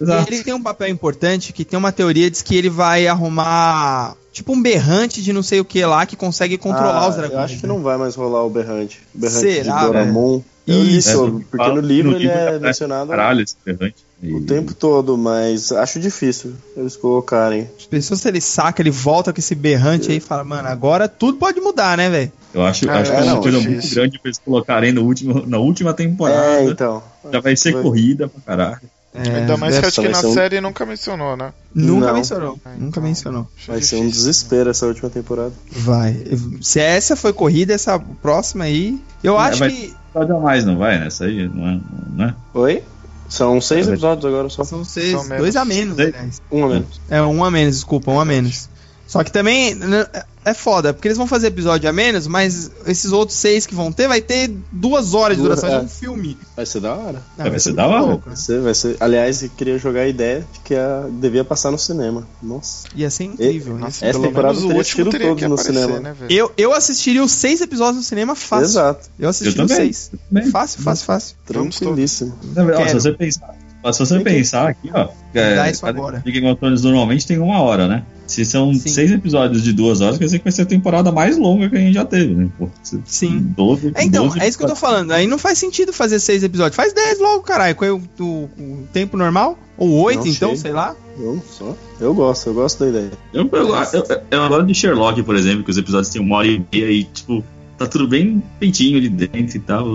Exato. E ele tem um papel importante que tem uma teoria diz que ele vai arrumar tipo um berrante de não sei o que lá que consegue controlar ah, os dragões. Eu acho que né? não vai mais rolar o berrante. O berrante Será, de Doramon. É. Li sobre, porque no livro, no livro ele é mencionado caralho, esse berrante. o tempo todo, mas acho difícil eles colocarem. As pessoas, se ele saca, ele volta com esse berrante é. aí e fala, mano, agora tudo pode mudar, né, velho? Eu acho, ah, acho é, que é uma não, coisa muito grande pra eles colocarem no último, na última temporada. É, então. Já vai ser corrida pra caralho. É, Ainda mais que acho que na um... série nunca mencionou, né? Nunca não. mencionou. É, nunca então, mencionou. Vai ser um desespero essa última temporada. Vai. Se essa foi corrida, essa próxima aí. Eu é, acho vai que. Pode mais, não vai? Nessa aí, não é? Não é? Oi? São seis episódios agora só. São seis. São dois a menos, aliás. Um a menos. É, um a menos, desculpa, um a menos. Só que também né, é foda, porque eles vão fazer episódio a menos, mas esses outros seis que vão ter vai ter duas horas de duração é. de um filme. Vai ser da hora. vai, vai, ser, da hora. Vai ser, vai ser. Aliás, eu queria jogar a ideia de que a, devia passar no cinema. Nossa. Ia ser incrível, e, né? Essa temporada o último teria todo no cinema. Né, eu, eu assistiria os seis episódios no cinema fácil. Exato. Eu assistiria eu os seis. Fácil, fácil, fácil. Tranquilíssimo. Não, se você pensar, se você pensar aqui, ó. É, Dá isso agora. Game of Thrones normalmente tem uma hora, né? Se são Sim. seis episódios de duas horas, quer dizer que vai ser a temporada mais longa que a gente já teve, né? Pô, Sim. 12, é, então, 12 é isso que eu tô falando. Aí não faz sentido fazer seis episódios. Faz dez logo, caralho. Com o, o, o tempo normal. Ou oito, então, sei. sei lá. Eu só. Eu gosto, eu gosto da ideia. Eu, eu, eu, eu adoro de Sherlock, por exemplo, que os episódios têm uma hora e meia e, tipo, tá tudo bem feitinho ali dentro e tal.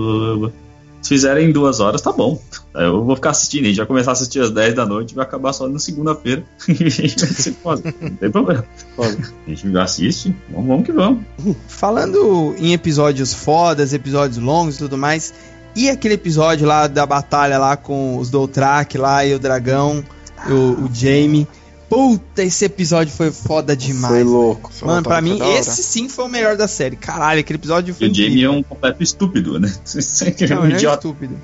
Se fizerem duas horas, tá bom. Eu vou ficar assistindo, a gente vai começar a assistir às 10 da noite e vai acabar só na segunda-feira. Não tem problema. A gente assiste, vamos, vamos que vamos. Falando em episódios fodas, episódios longos e tudo mais, e aquele episódio lá da batalha lá com os Doutrak lá e o dragão, o, o Jamie. Puta, esse episódio foi foda demais. Foi louco. Mano, pra mim, esse sim foi o melhor da série. Caralho, aquele episódio foi. E o Jamie é um completo estúpido, né? Não, é um idiota. É estúpido.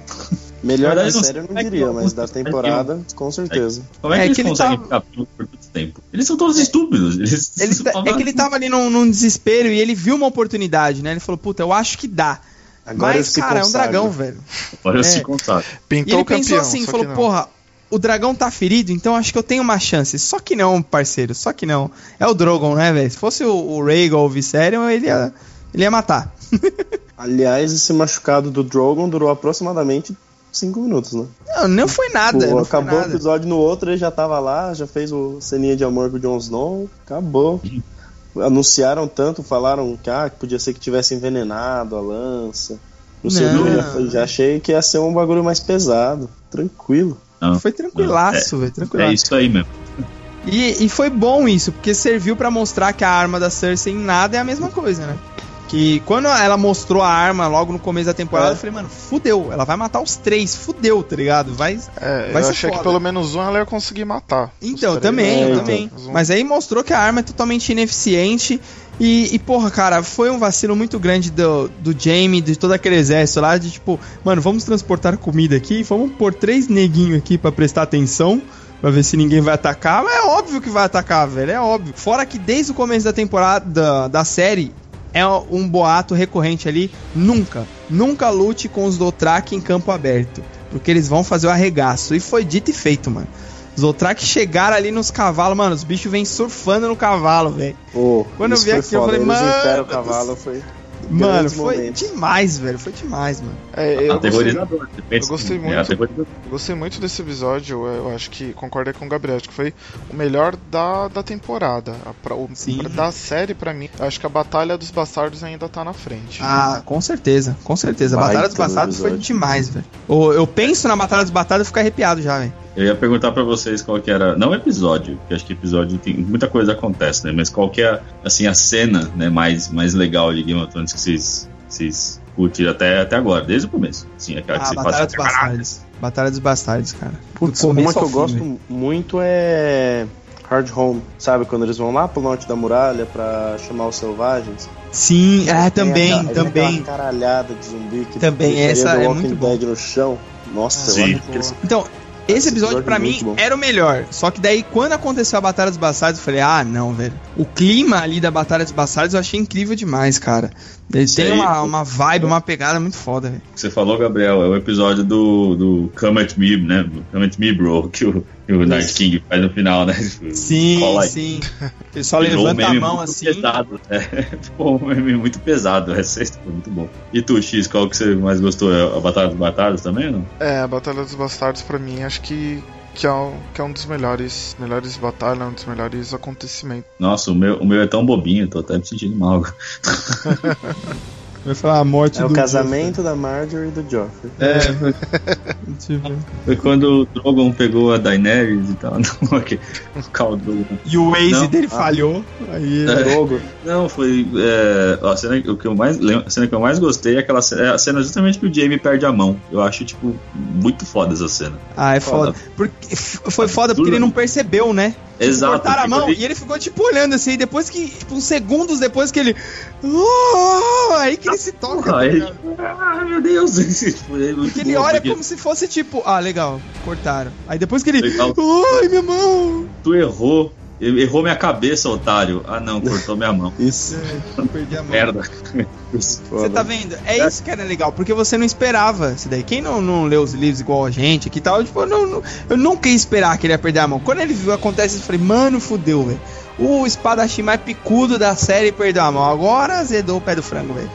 Melhor da série eu não diria, mas da temporada, com certeza. Como é que, é eles conseguem ficar por tanto tempo? Eles são todos estúpidos. Eles, eles tá, é que ele tava ali num, num, desespero e ele viu uma oportunidade, né? Ele falou, puta, eu acho que dá. Agora mas, cara, é um dragão, velho. Agora eu é. se consagro. Pintou e ele pensou assim, falou, porra, o dragão tá ferido, então acho que eu tenho uma chance. Só que não, parceiro, só que não. É o Drogon, né, velho? Se fosse o, o Rhaegal ou o Viserion, ele ia, ele ia matar. Aliás, esse machucado do Drogon durou aproximadamente 5 minutos, né? Não, não foi nada. Pô, não acabou foi nada. o episódio no outro, ele já tava lá, já fez o ceninha de amor com o Jon Snow, acabou. anunciaram tanto, falaram que, ah, podia ser que tivesse envenenado a lança. Não sei o já, já achei que ia ser um bagulho mais pesado. Tranquilo. Não, foi tranquilaço, velho. Tranquilaço. É isso aí mesmo. E, e foi bom isso, porque serviu para mostrar que a arma da Cersei em nada é a mesma coisa, né? Que quando ela mostrou a arma logo no começo da temporada, é. eu falei, mano, fudeu, ela vai matar os três, fudeu, tá ligado? Vai. É, vai eu achei foda. que pelo menos um ela ia conseguir matar. Então, também, é, também. Então. Mas aí mostrou que a arma é totalmente ineficiente. E, e, porra, cara, foi um vacilo muito grande do, do Jamie, de todo aquele exército lá, de tipo, mano, vamos transportar comida aqui, vamos pôr três neguinhos aqui para prestar atenção pra ver se ninguém vai atacar. Mas é óbvio que vai atacar, velho. É óbvio. Fora que desde o começo da temporada da, da série. É um boato recorrente ali. Nunca, nunca lute com os Dothraki em campo aberto. Porque eles vão fazer o arregaço. E foi dito e feito, mano. Os Dothraki chegaram ali nos cavalos, mano. Os bichos vêm surfando no cavalo, velho. Oh, Quando eu vi aqui, eu falei, mano. O cavalo foi. Mano, foi momentos. demais, velho. Foi demais, mano. É, eu, gostei, eu gostei muito. Eu gostei muito desse episódio. Eu acho que concordei com o Gabriel. Acho que foi o melhor da, da temporada. Pra, o, pra, da série, pra mim. Acho que a Batalha dos Bastardos ainda tá na frente. Ah, com certeza. Com certeza. A Batalha dos Bastardos foi demais, velho. Eu penso na Batalha dos Bastardos e fico arrepiado já, velho. Eu ia perguntar para vocês qual que era, não episódio, porque acho que episódio tem muita coisa acontece, né? Mas qual que é assim a cena, né, mais mais legal de Game of Thrones que vocês vocês curtiram até até agora, desde o começo. Sim, aquela ah, que você Batalha dos Bastardos. Batalha dos Bastardos, cara. Putz, uma que eu gosto muito é Hard Home, sabe? Quando eles vão lá pro norte da muralha para chamar os selvagens. Sim, é, também, a, também. caralhada de zumbi que também essa é muito Dead no chão. Nossa, Sim. eu acho que... Então, esse episódio, para mim, bom. era o melhor. Só que daí, quando aconteceu a Batalha dos Bastardos, eu falei, ah, não, velho. O clima ali da Batalha dos Bastardos eu achei incrível demais, cara. Ele tem uma, uma vibe, uma pegada muito foda, velho. Você falou, Gabriel, é o episódio do, do Come at Me, né? Come at Me, bro, que o, que o Night King faz no final, né? Sim, sim. Ele só levanta a mão assim. Pesado, né? Pô, um meme muito pesado, é sexto, foi muito bom. E tu, X, qual que você mais gostou? É a Batalha dos Bastardos também, não? É, a Batalha dos Bastardos pra mim, acho que que é, um, que é um dos melhores, melhores batalhas, um dos melhores acontecimentos. Nossa, o meu, o meu é tão bobinho, tô até me sentindo mal. Vai falar a morte é do. É o casamento Joffrey. da Marjorie e do Joffrey. É, foi, foi quando o Drogon pegou a Daenerys e tal. Não, okay. o caldo. E o Waze não. dele ah. falhou. Aí é, Drogon. Não, foi. É, a, cena, o que eu mais, a cena que eu mais gostei é aquela cena, é a cena justamente que o Jamie perde a mão. Eu acho, tipo, muito foda essa cena. Ah, é foda. foda. Porque, foi foda porque ele não percebeu, né? Exato. Cortaram a mão e ele ficou tipo olhando assim, depois que, tipo, uns segundos depois que ele. Oh! Aí que ele se toca. Ah, ele... ah meu Deus! porque ele olha porque... como se fosse tipo, ah, legal, cortaram. Aí depois que ele. Legal. Ai, minha mão! Tu errou. Errou minha cabeça, otário. Ah, não, cortou minha mão. Isso. É, perdi a mão. Merda. Você tá vendo? É isso que era legal, porque você não esperava isso daí. Quem não, não leu os livros igual a gente aqui e tal, tipo, eu, não, eu nunca ia esperar que ele ia perder a mão. Quando ele viu acontece, eu falei, mano, fudeu, velho. O espadachim mais picudo da série perdeu a mão. Agora azedou o pé do frango, velho.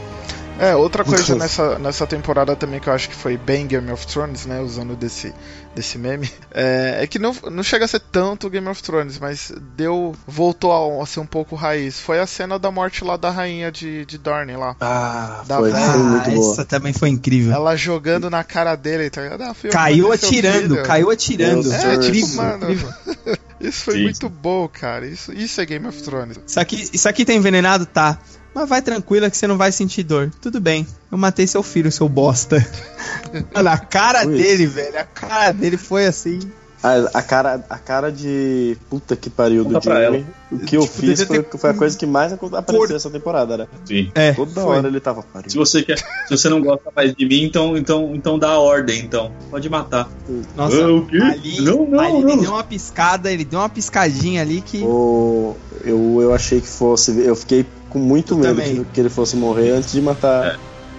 É, outra coisa nessa, nessa temporada também que eu acho que foi bem Game of Thrones, né? Usando desse, desse meme. É, é que não, não chega a ser tanto Game of Thrones, mas deu. voltou a, a, ser um pouco raiz. Foi a cena da morte lá da rainha de, de Dorne lá. Ah, da foi, foi muito boa. Essa também foi incrível. Ela jogando na cara dele, tá ligado? Ah, caiu atirando, caiu atirando. É, tipo, mano. Isso foi Sim. muito bom, cara. Isso, isso é Game of Thrones. Isso aqui, isso aqui tá envenenado? Tá. Mas vai tranquila que você não vai sentir dor. Tudo bem, eu matei seu filho, seu bosta. Mano, a cara dele, velho, a cara dele foi assim. A, a, cara, a cara de puta que pariu Conta do Jamie. O que eu tipo, fiz foi, ter... foi, a coisa que mais apareceu Por... essa temporada, né? Sim. É, Toda foi. hora ele tava parindo. Se você quer, se você não gosta mais de mim, então, então, então dá a ordem, então. Pode matar. Nossa, ah, o quê? ali, não, não, ali não. ele deu uma piscada, ele deu uma piscadinha ali que. O, eu, eu achei que fosse. Eu fiquei com muito eu medo que, que, ele fosse morrer antes de matar é.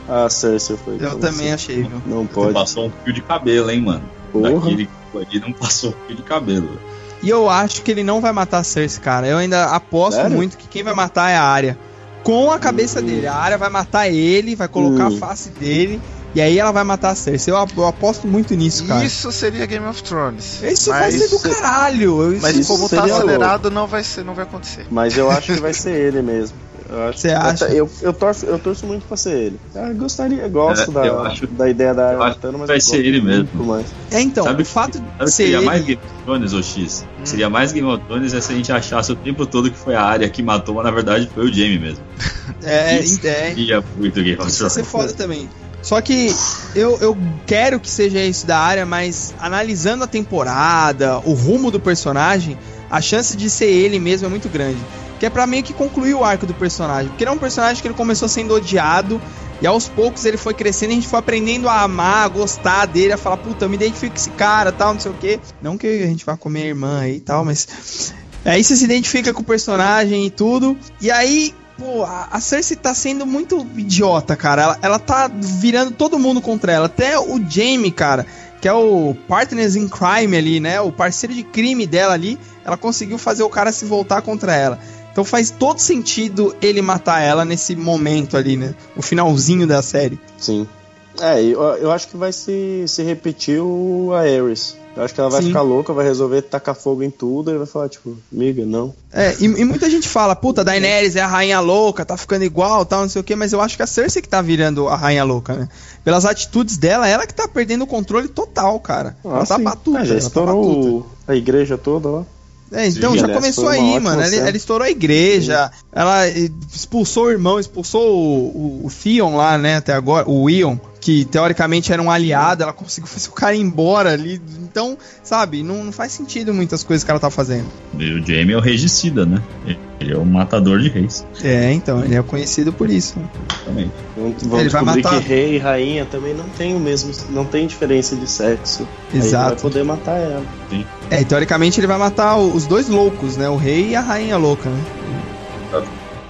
a Cersei. Eu, eu também assim, achei, viu? Não pode. Passou um fio de cabelo, hein, mano. Porra. Daquele ali não passou fio de cabelo. E eu acho que ele não vai matar a Cersei, cara. Eu ainda aposto Sério? muito que quem vai matar é a área. Com a cabeça hum. dele. A área vai matar ele, vai colocar hum. a face dele E aí ela vai matar a Cersei. Eu, eu aposto muito nisso, cara. Isso seria Game of Thrones. Isso vai ser do caralho. Mas isso como tá acelerado, não vai, ser, não vai acontecer. Mas eu acho que vai ser ele mesmo. Você acha? Eu, eu, torço, eu torço muito pra ser ele. Eu gostaria, gosto é, da, acho, da ideia da Artana, mas vai ser ele mesmo. Mais. É, então, sabe, o fato de sabe ser seria ele... mais Game of Thrones, ou X? Hum. Seria mais Game of Thrones é se a gente achasse o tempo todo que foi a área que matou, mas na verdade foi o Jamie mesmo. É, Isso é. Seria muito Game of Thrones. Isso ia ser foda também. Só que eu, eu quero que seja isso da área, mas analisando a temporada, o rumo do personagem, a chance de ser ele mesmo é muito grande. Que é pra meio que concluir o arco do personagem. Porque ele é um personagem que ele começou sendo odiado, e aos poucos ele foi crescendo e a gente foi aprendendo a amar, a gostar dele, a falar, puta, eu me identifico com esse cara, tal, não sei o quê. Não que a gente vá comer irmã aí e tal, mas. Aí você se identifica com o personagem e tudo. E aí, Pô, a, Cersei tá sendo muito idiota, cara. Ela, ela tá virando todo mundo contra ela. Até o Jaime, cara, que é o partners in crime ali, né? O parceiro de crime dela ali. Ela conseguiu fazer o cara se voltar contra ela. Então faz todo sentido ele matar ela nesse momento ali, né? O finalzinho da série. Sim. É, eu, eu acho que vai se, se repetir o Aerys. Eu acho que ela vai Sim. ficar louca, vai resolver tacar fogo em tudo e vai falar, tipo, amiga, não. É, e, e, muita gente fala, puta, Daenerys é a rainha louca, tá ficando igual, tal, não sei o quê, mas eu acho que a Cersei que tá virando a rainha louca, né? Pelas atitudes dela, ela que tá perdendo o controle total, cara. Ah, ela tá sim. tá tudo. É, já estourou a igreja toda lá. É, então já começou aí, mano. Ela, ela, estourou a igreja, Sim. ela expulsou o irmão, expulsou o, o, o Theon lá, né, até agora, o Ion que teoricamente era um aliado, ela conseguiu fazer o cara ir embora ali. Então, sabe, não, não faz sentido muitas coisas que ela tá fazendo. E o Jamie é o regicida, né? Ele é o matador de reis. É, então, ele é conhecido por isso. Exatamente. Vamos ele vai matar... que rei e rainha também não tem o mesmo, não tem diferença de sexo. Exato. Aí vai poder matar ela. Sim. É, teoricamente ele vai matar os dois loucos, né? O rei e a rainha louca, né?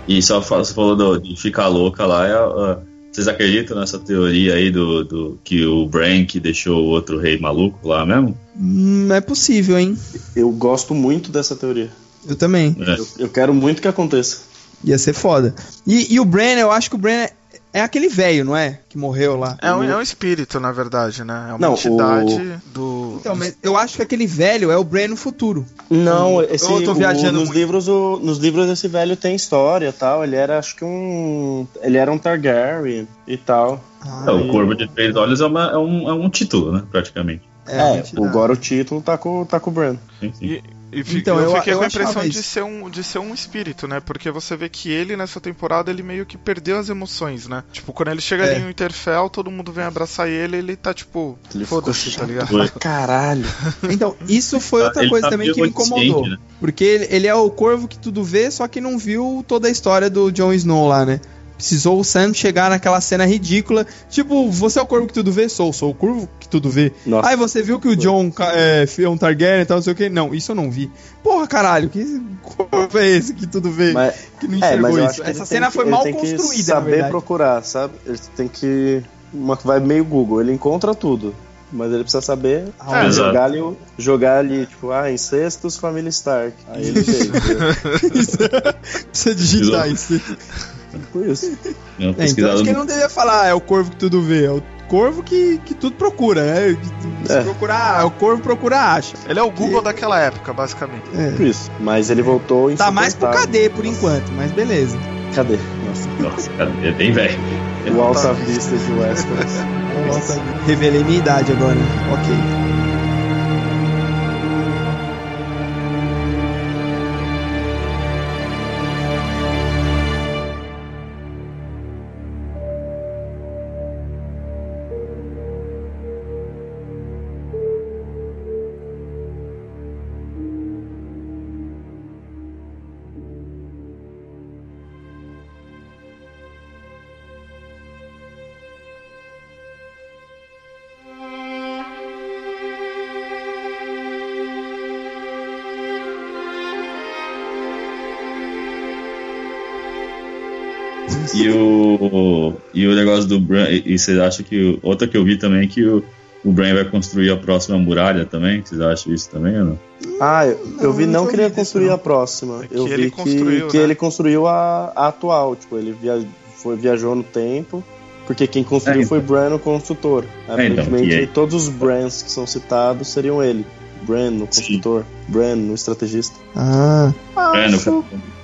E só você falou do, de ficar louca lá, é a, vocês acreditam nessa teoria aí do, do que o Bran que deixou o outro rei maluco lá mesmo? Hum, é possível, hein? Eu gosto muito dessa teoria. Eu também. É. Eu, eu, quero muito que aconteça. Ia ser foda. E, e o Bran, eu acho que o Bran é aquele velho, não é? Que morreu lá. É um, é um espírito, na verdade, né? É uma não, entidade o... do. Então, mas eu acho que aquele velho é o Bran no futuro. Não, esse, eu tô viajando. O, nos, livros, o, nos livros esse velho tem história tal. Ele era, acho que um. Ele era um Targaryen e tal. Ah, é, o Corvo de Três Olhos é, uma, é, um, é um título, né? Praticamente. É, é agora o título tá com, tá com o Bran. Sim, sim. E, e fica, então, eu, eu fiquei eu com a impressão de ser, um, de ser um espírito, né? Porque você vê que ele, nessa temporada, ele meio que perdeu as emoções, né? Tipo, quando ele chega é. ali no Interfell, todo mundo vem abraçar ele ele tá tipo, foda-se, tá ligado? Caralho. Então, isso foi outra coisa tá também que me incomodou. Né? Porque ele, ele é o corvo que tudo vê, só que não viu toda a história do Jon Snow lá, né? Precisou o Sam chegar naquela cena ridícula. Tipo, você é o corvo que tudo vê? Sou, sou o corvo que tudo vê. Nossa. Aí você viu que o John é, é um Targaryen e tal, não sei o que. Não, isso eu não vi. Porra, caralho, que corvo é esse que tudo vê? Mas, que não é, enxergou é, isso? Essa cena que, foi mal construída, saber procurar, sabe? Ele tem que. Uma, vai meio Google, ele encontra tudo. Mas ele precisa saber ah, jogar, ali, jogar ali, tipo, ah, incestos, família Stark. Aí ele fez. precisa digitar isso. Por isso. É, então acho que ele não deveria falar, é o corvo que tudo vê, é o corvo que, que tudo procura, né? Se é. procurar, o corvo procura, acha. Ele é o Google que... daquela época, basicamente. É. Isso. Mas ele voltou em. Tá mais pro KD por enquanto, mas beleza. Cadê? Nossa, Nossa cadê? É bem velho. O Alta Vista de Westeros. Revelei minha idade agora. Ok. E o, e o negócio do Bran. E, vocês acham que. Outra que eu vi também é que o, o Bran vai construir a próxima muralha também? Vocês acham isso também ou não? Ah, eu, eu vi não, não que ele ia construir a próxima. É eu vi que, que né? ele construiu a, a, atual. Tipo, ele via, foi, viajou no tempo Porque quem construiu é, então. foi Bran, o construtor. É, então, Aparentemente, então, todos os Brans que são citados seriam ele. Bran, o construtor. Sim. Bran, o estrategista. Ah, acho...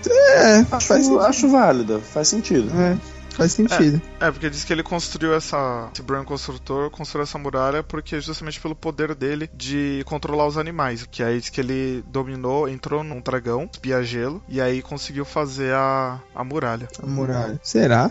É, acho, acho válido, faz sentido. É. Faz sentido. É, é, porque diz que ele construiu essa. Esse Bran construtor construiu essa muralha porque justamente pelo poder dele de controlar os animais. Que aí diz que ele dominou, entrou num dragão, espia gelo, e aí conseguiu fazer a, a muralha. A muralha. Será?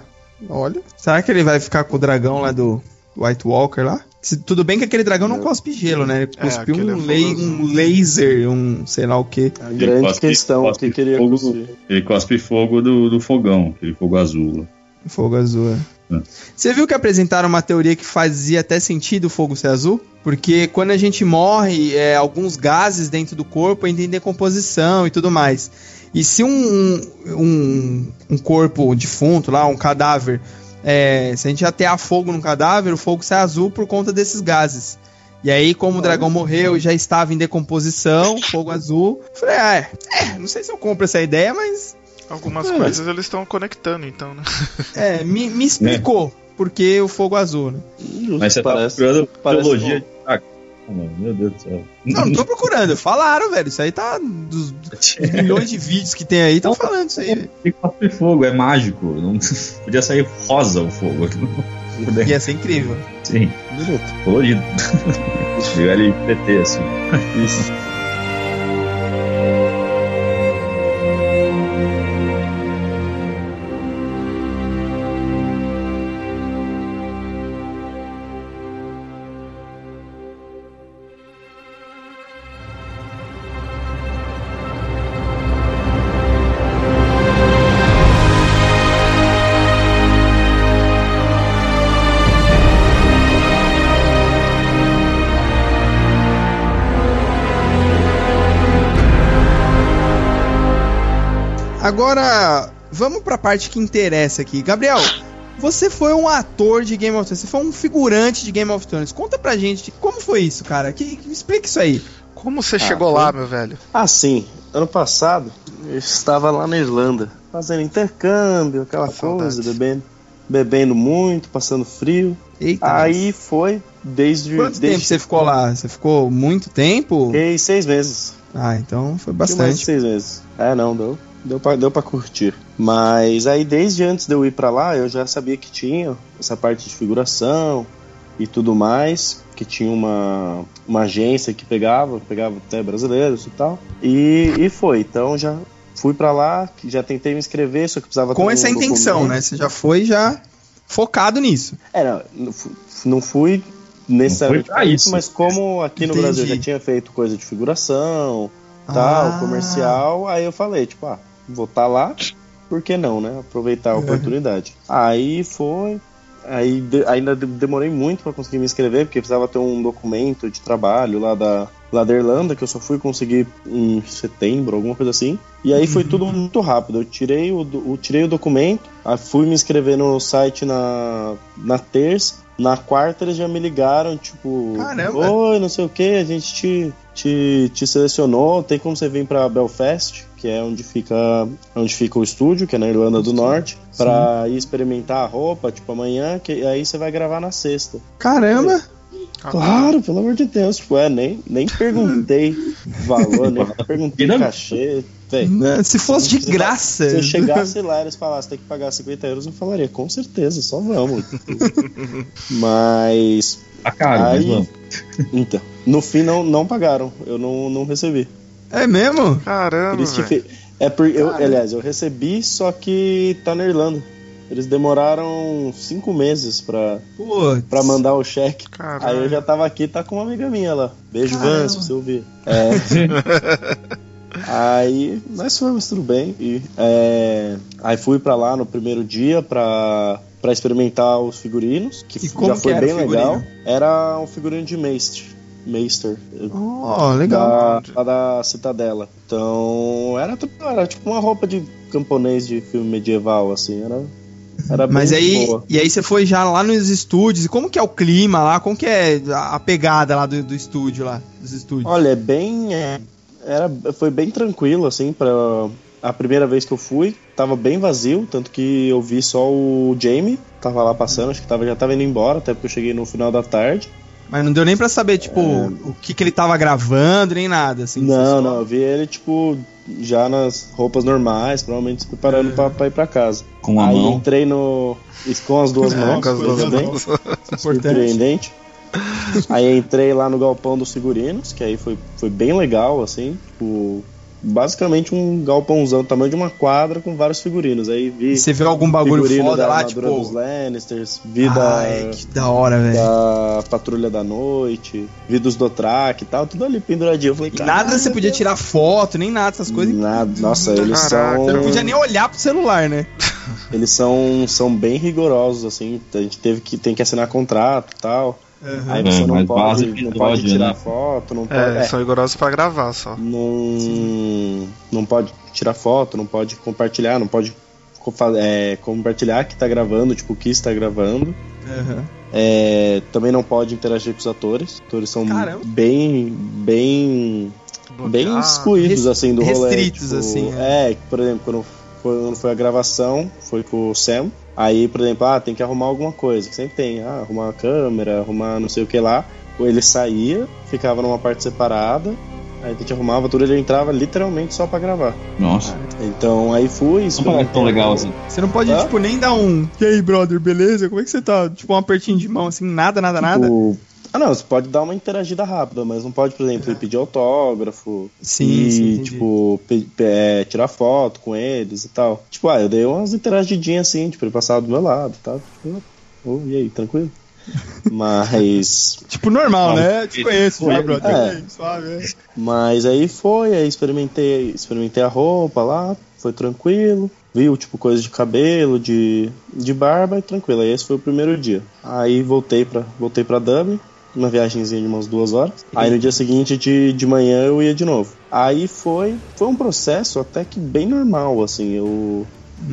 Olha. Será que ele vai ficar com o dragão lá do White Walker lá? Tudo bem que aquele dragão não cospe gelo, né? Ele é, cuspiu é, um, la um, laser, um sei lá o que. A grande cospe, questão cospe que queria fogo, Ele cospe fogo do, do fogão, aquele fogo azul. Fogo azul, é. é. Você viu que apresentaram uma teoria que fazia até sentido o fogo ser azul? Porque quando a gente morre, é, alguns gases dentro do corpo entram em decomposição e tudo mais. E se um, um, um corpo defunto lá, um cadáver, é, se a gente atear fogo no cadáver, o fogo sai azul por conta desses gases. E aí, como o dragão morreu e já estava em decomposição, fogo azul, falei, ah, é, é, não sei se eu compro essa ideia, mas. Algumas é. coisas eles estão conectando, então, né? É, me, me explicou é. por que o fogo azul, né? Mas você tá parece, tá procurando teologia de meu Deus do céu. Não, não tô procurando. Falaram, velho. Isso aí tá. Dos, milhões de vídeos que tem aí, estão falando isso aí. Tem cospe fogo, é mágico. Não, podia sair rosa o fogo. Ia ser incrível. Sim. Colorido. Veio LPT, assim. Isso. Agora, vamos pra parte que interessa aqui. Gabriel, você foi um ator de Game of Thrones, você foi um figurante de Game of Thrones. Conta pra gente como foi isso, cara. Que, que explica isso aí. Como você ah, chegou foi... lá, meu velho? Ah, sim. Ano passado, eu estava lá na Irlanda, fazendo intercâmbio, aquela coisa, bebendo, bebendo muito, passando frio. Eita, Aí mas... foi desde. Quanto desde... tempo você ficou lá? Você ficou muito tempo? Fiquei seis meses. Ah, então foi bastante. Mais seis meses. É, não, deu deu pra, deu pra curtir. Mas aí, desde antes de eu ir para lá, eu já sabia que tinha essa parte de figuração e tudo mais, que tinha uma, uma agência que pegava, pegava até brasileiros e tal. E, e foi. Então já fui para lá, já tentei me inscrever, só que precisava Com essa um intenção, documento. né? Você já foi já focado nisso. É, não, não fui necessariamente para isso, mas como aqui no Entendi. Brasil já tinha feito coisa de figuração, tal, ah. comercial, aí eu falei, tipo, ah, vou estar tá lá, por que não, né? Aproveitar a é. oportunidade. Aí foi. Aí de, ainda demorei muito para conseguir me inscrever, porque precisava ter um documento de trabalho lá da, lá da Irlanda, que eu só fui conseguir em setembro, alguma coisa assim. E aí foi tudo muito rápido. Eu tirei o, eu tirei o documento, fui me inscrever no site na, na terça. Na quarta eles já me ligaram, tipo, Caramba. oi, não sei o que, a gente te, te, te selecionou, tem como você vir para Belfast? Que é onde fica, onde fica o estúdio, que é na Irlanda do Norte, para ir experimentar a roupa, tipo, amanhã, que aí você vai gravar na sexta. Caramba! Claro, pelo amor de Deus, tipo, é, nem, nem perguntei valor, nem perguntei cachê. Véio, né, se fosse de graça. Se eu chegasse lá e eles falassem tem que pagar 50 euros, eu falaria, com certeza, só vamos. mas. Tá caro, aí, mas vamos. Então, no fim não, não pagaram, eu não, não recebi. É mesmo? Caramba. É por, eu, aliás, eu recebi, só que tá na Irlanda. Eles demoraram cinco meses pra, pra mandar o cheque. Caramba. Aí eu já tava aqui, tá com uma amiga minha lá. Beijo, Van, se você ouvir. É. aí nós fomos tudo bem. E, é, aí fui pra lá no primeiro dia pra, pra experimentar os figurinos, que e já foi bem legal. Era um figurino de Maestre. Meister. Oh, legal. Da, da Citadela. Então, era, era tipo uma roupa de camponês de filme medieval, assim. Era, era Mas aí, boa. e aí você foi já lá nos estúdios, e como que é o clima lá? Como que é a pegada lá do, do estúdio lá, dos estúdios? Olha, é bem... É, era, foi bem tranquilo, assim, pra... a primeira vez que eu fui, tava bem vazio, tanto que eu vi só o Jamie, tava lá passando, acho que tava, já tava indo embora, até porque eu cheguei no final da tarde. Mas não deu nem pra saber, tipo, é... o que, que ele tava gravando, nem nada, assim. Não, não, eu vi ele, tipo, já nas roupas normais, provavelmente se preparando é. pra, pra, ir pra casa. Com a Aí mão. entrei no. Com as duas mãos, com as duas mãos. Surpreendente. aí entrei lá no galpão dos figurinos, que aí foi, foi bem legal, assim, tipo, basicamente um galpãozão, tamanho de uma quadra com vários figurinos. Aí vi. Você viu algum bagulho foda da lá, tipo. dos Lannisters, vi da. Ai, que da hora, velho. Da Patrulha da Noite, vi dos Dotrak e tal, tudo ali penduradinho. Eu falei, nada você podia tirar foto, nem nada, essas coisas. Nada, nossa, eles Caraca, são. Você não podia nem olhar pro celular, né? Eles são, são bem rigorosos, assim. A gente teve que, tem que assinar contrato e tal. Uhum. Aí você É, não, pode, não pode tirar né? foto, não pode. É, é, são rigorosos pra gravar só. não, não pode tirar foto, não pode compartilhar, não pode é, compartilhar que tá gravando, tipo, o que está gravando. Uhum. É, também não pode interagir com os atores. Os atores são Caramba. bem, bem, bem excluídos, assim, do rolê. restritos, tipo, assim, É, por exemplo, quando foi, quando foi a gravação, foi com o Sam. Aí, por exemplo, ah, tem que arrumar alguma coisa, que sempre tem, ah, arrumar uma câmera, arrumar não sei o que lá. Ou ele saía, ficava numa parte separada, aí a gente arrumava tudo, ele entrava literalmente só pra gravar. Nossa. Então aí fui, Não parece tão legal assim. Você não pode, Hã? tipo, nem dar um. E aí, brother, beleza? Como é que você tá? Tipo, um apertinho de mão, assim, nada, nada, nada. Tipo, Ah, não, você pode dar uma interagida rápida, mas não pode, por exemplo, ir pedir autógrafo. Sim, e, sim, tipo, é, tirar foto com eles e tal. Tipo, ah, eu dei umas interagidinhas assim, tipo, ele passava do meu lado e tal. Tipo, oh, e aí, tranquilo? Mas. Tipo, normal, Ah, né? Te conheço já, é. brother. É. Suave, é. Mas aí foi, aí experimentei, experimentei a roupa lá, foi tranquilo. Viu, tipo, coisa de cabelo, de, de barba e tranquilo. Aí esse foi o primeiro dia. Aí voltei pra, voltei pra Dublin, uma viagemzinha de umas duas horas. Aí no dia seguinte, de, de manhã, eu ia de novo. Aí foi, foi um processo até que bem normal, assim. Eu,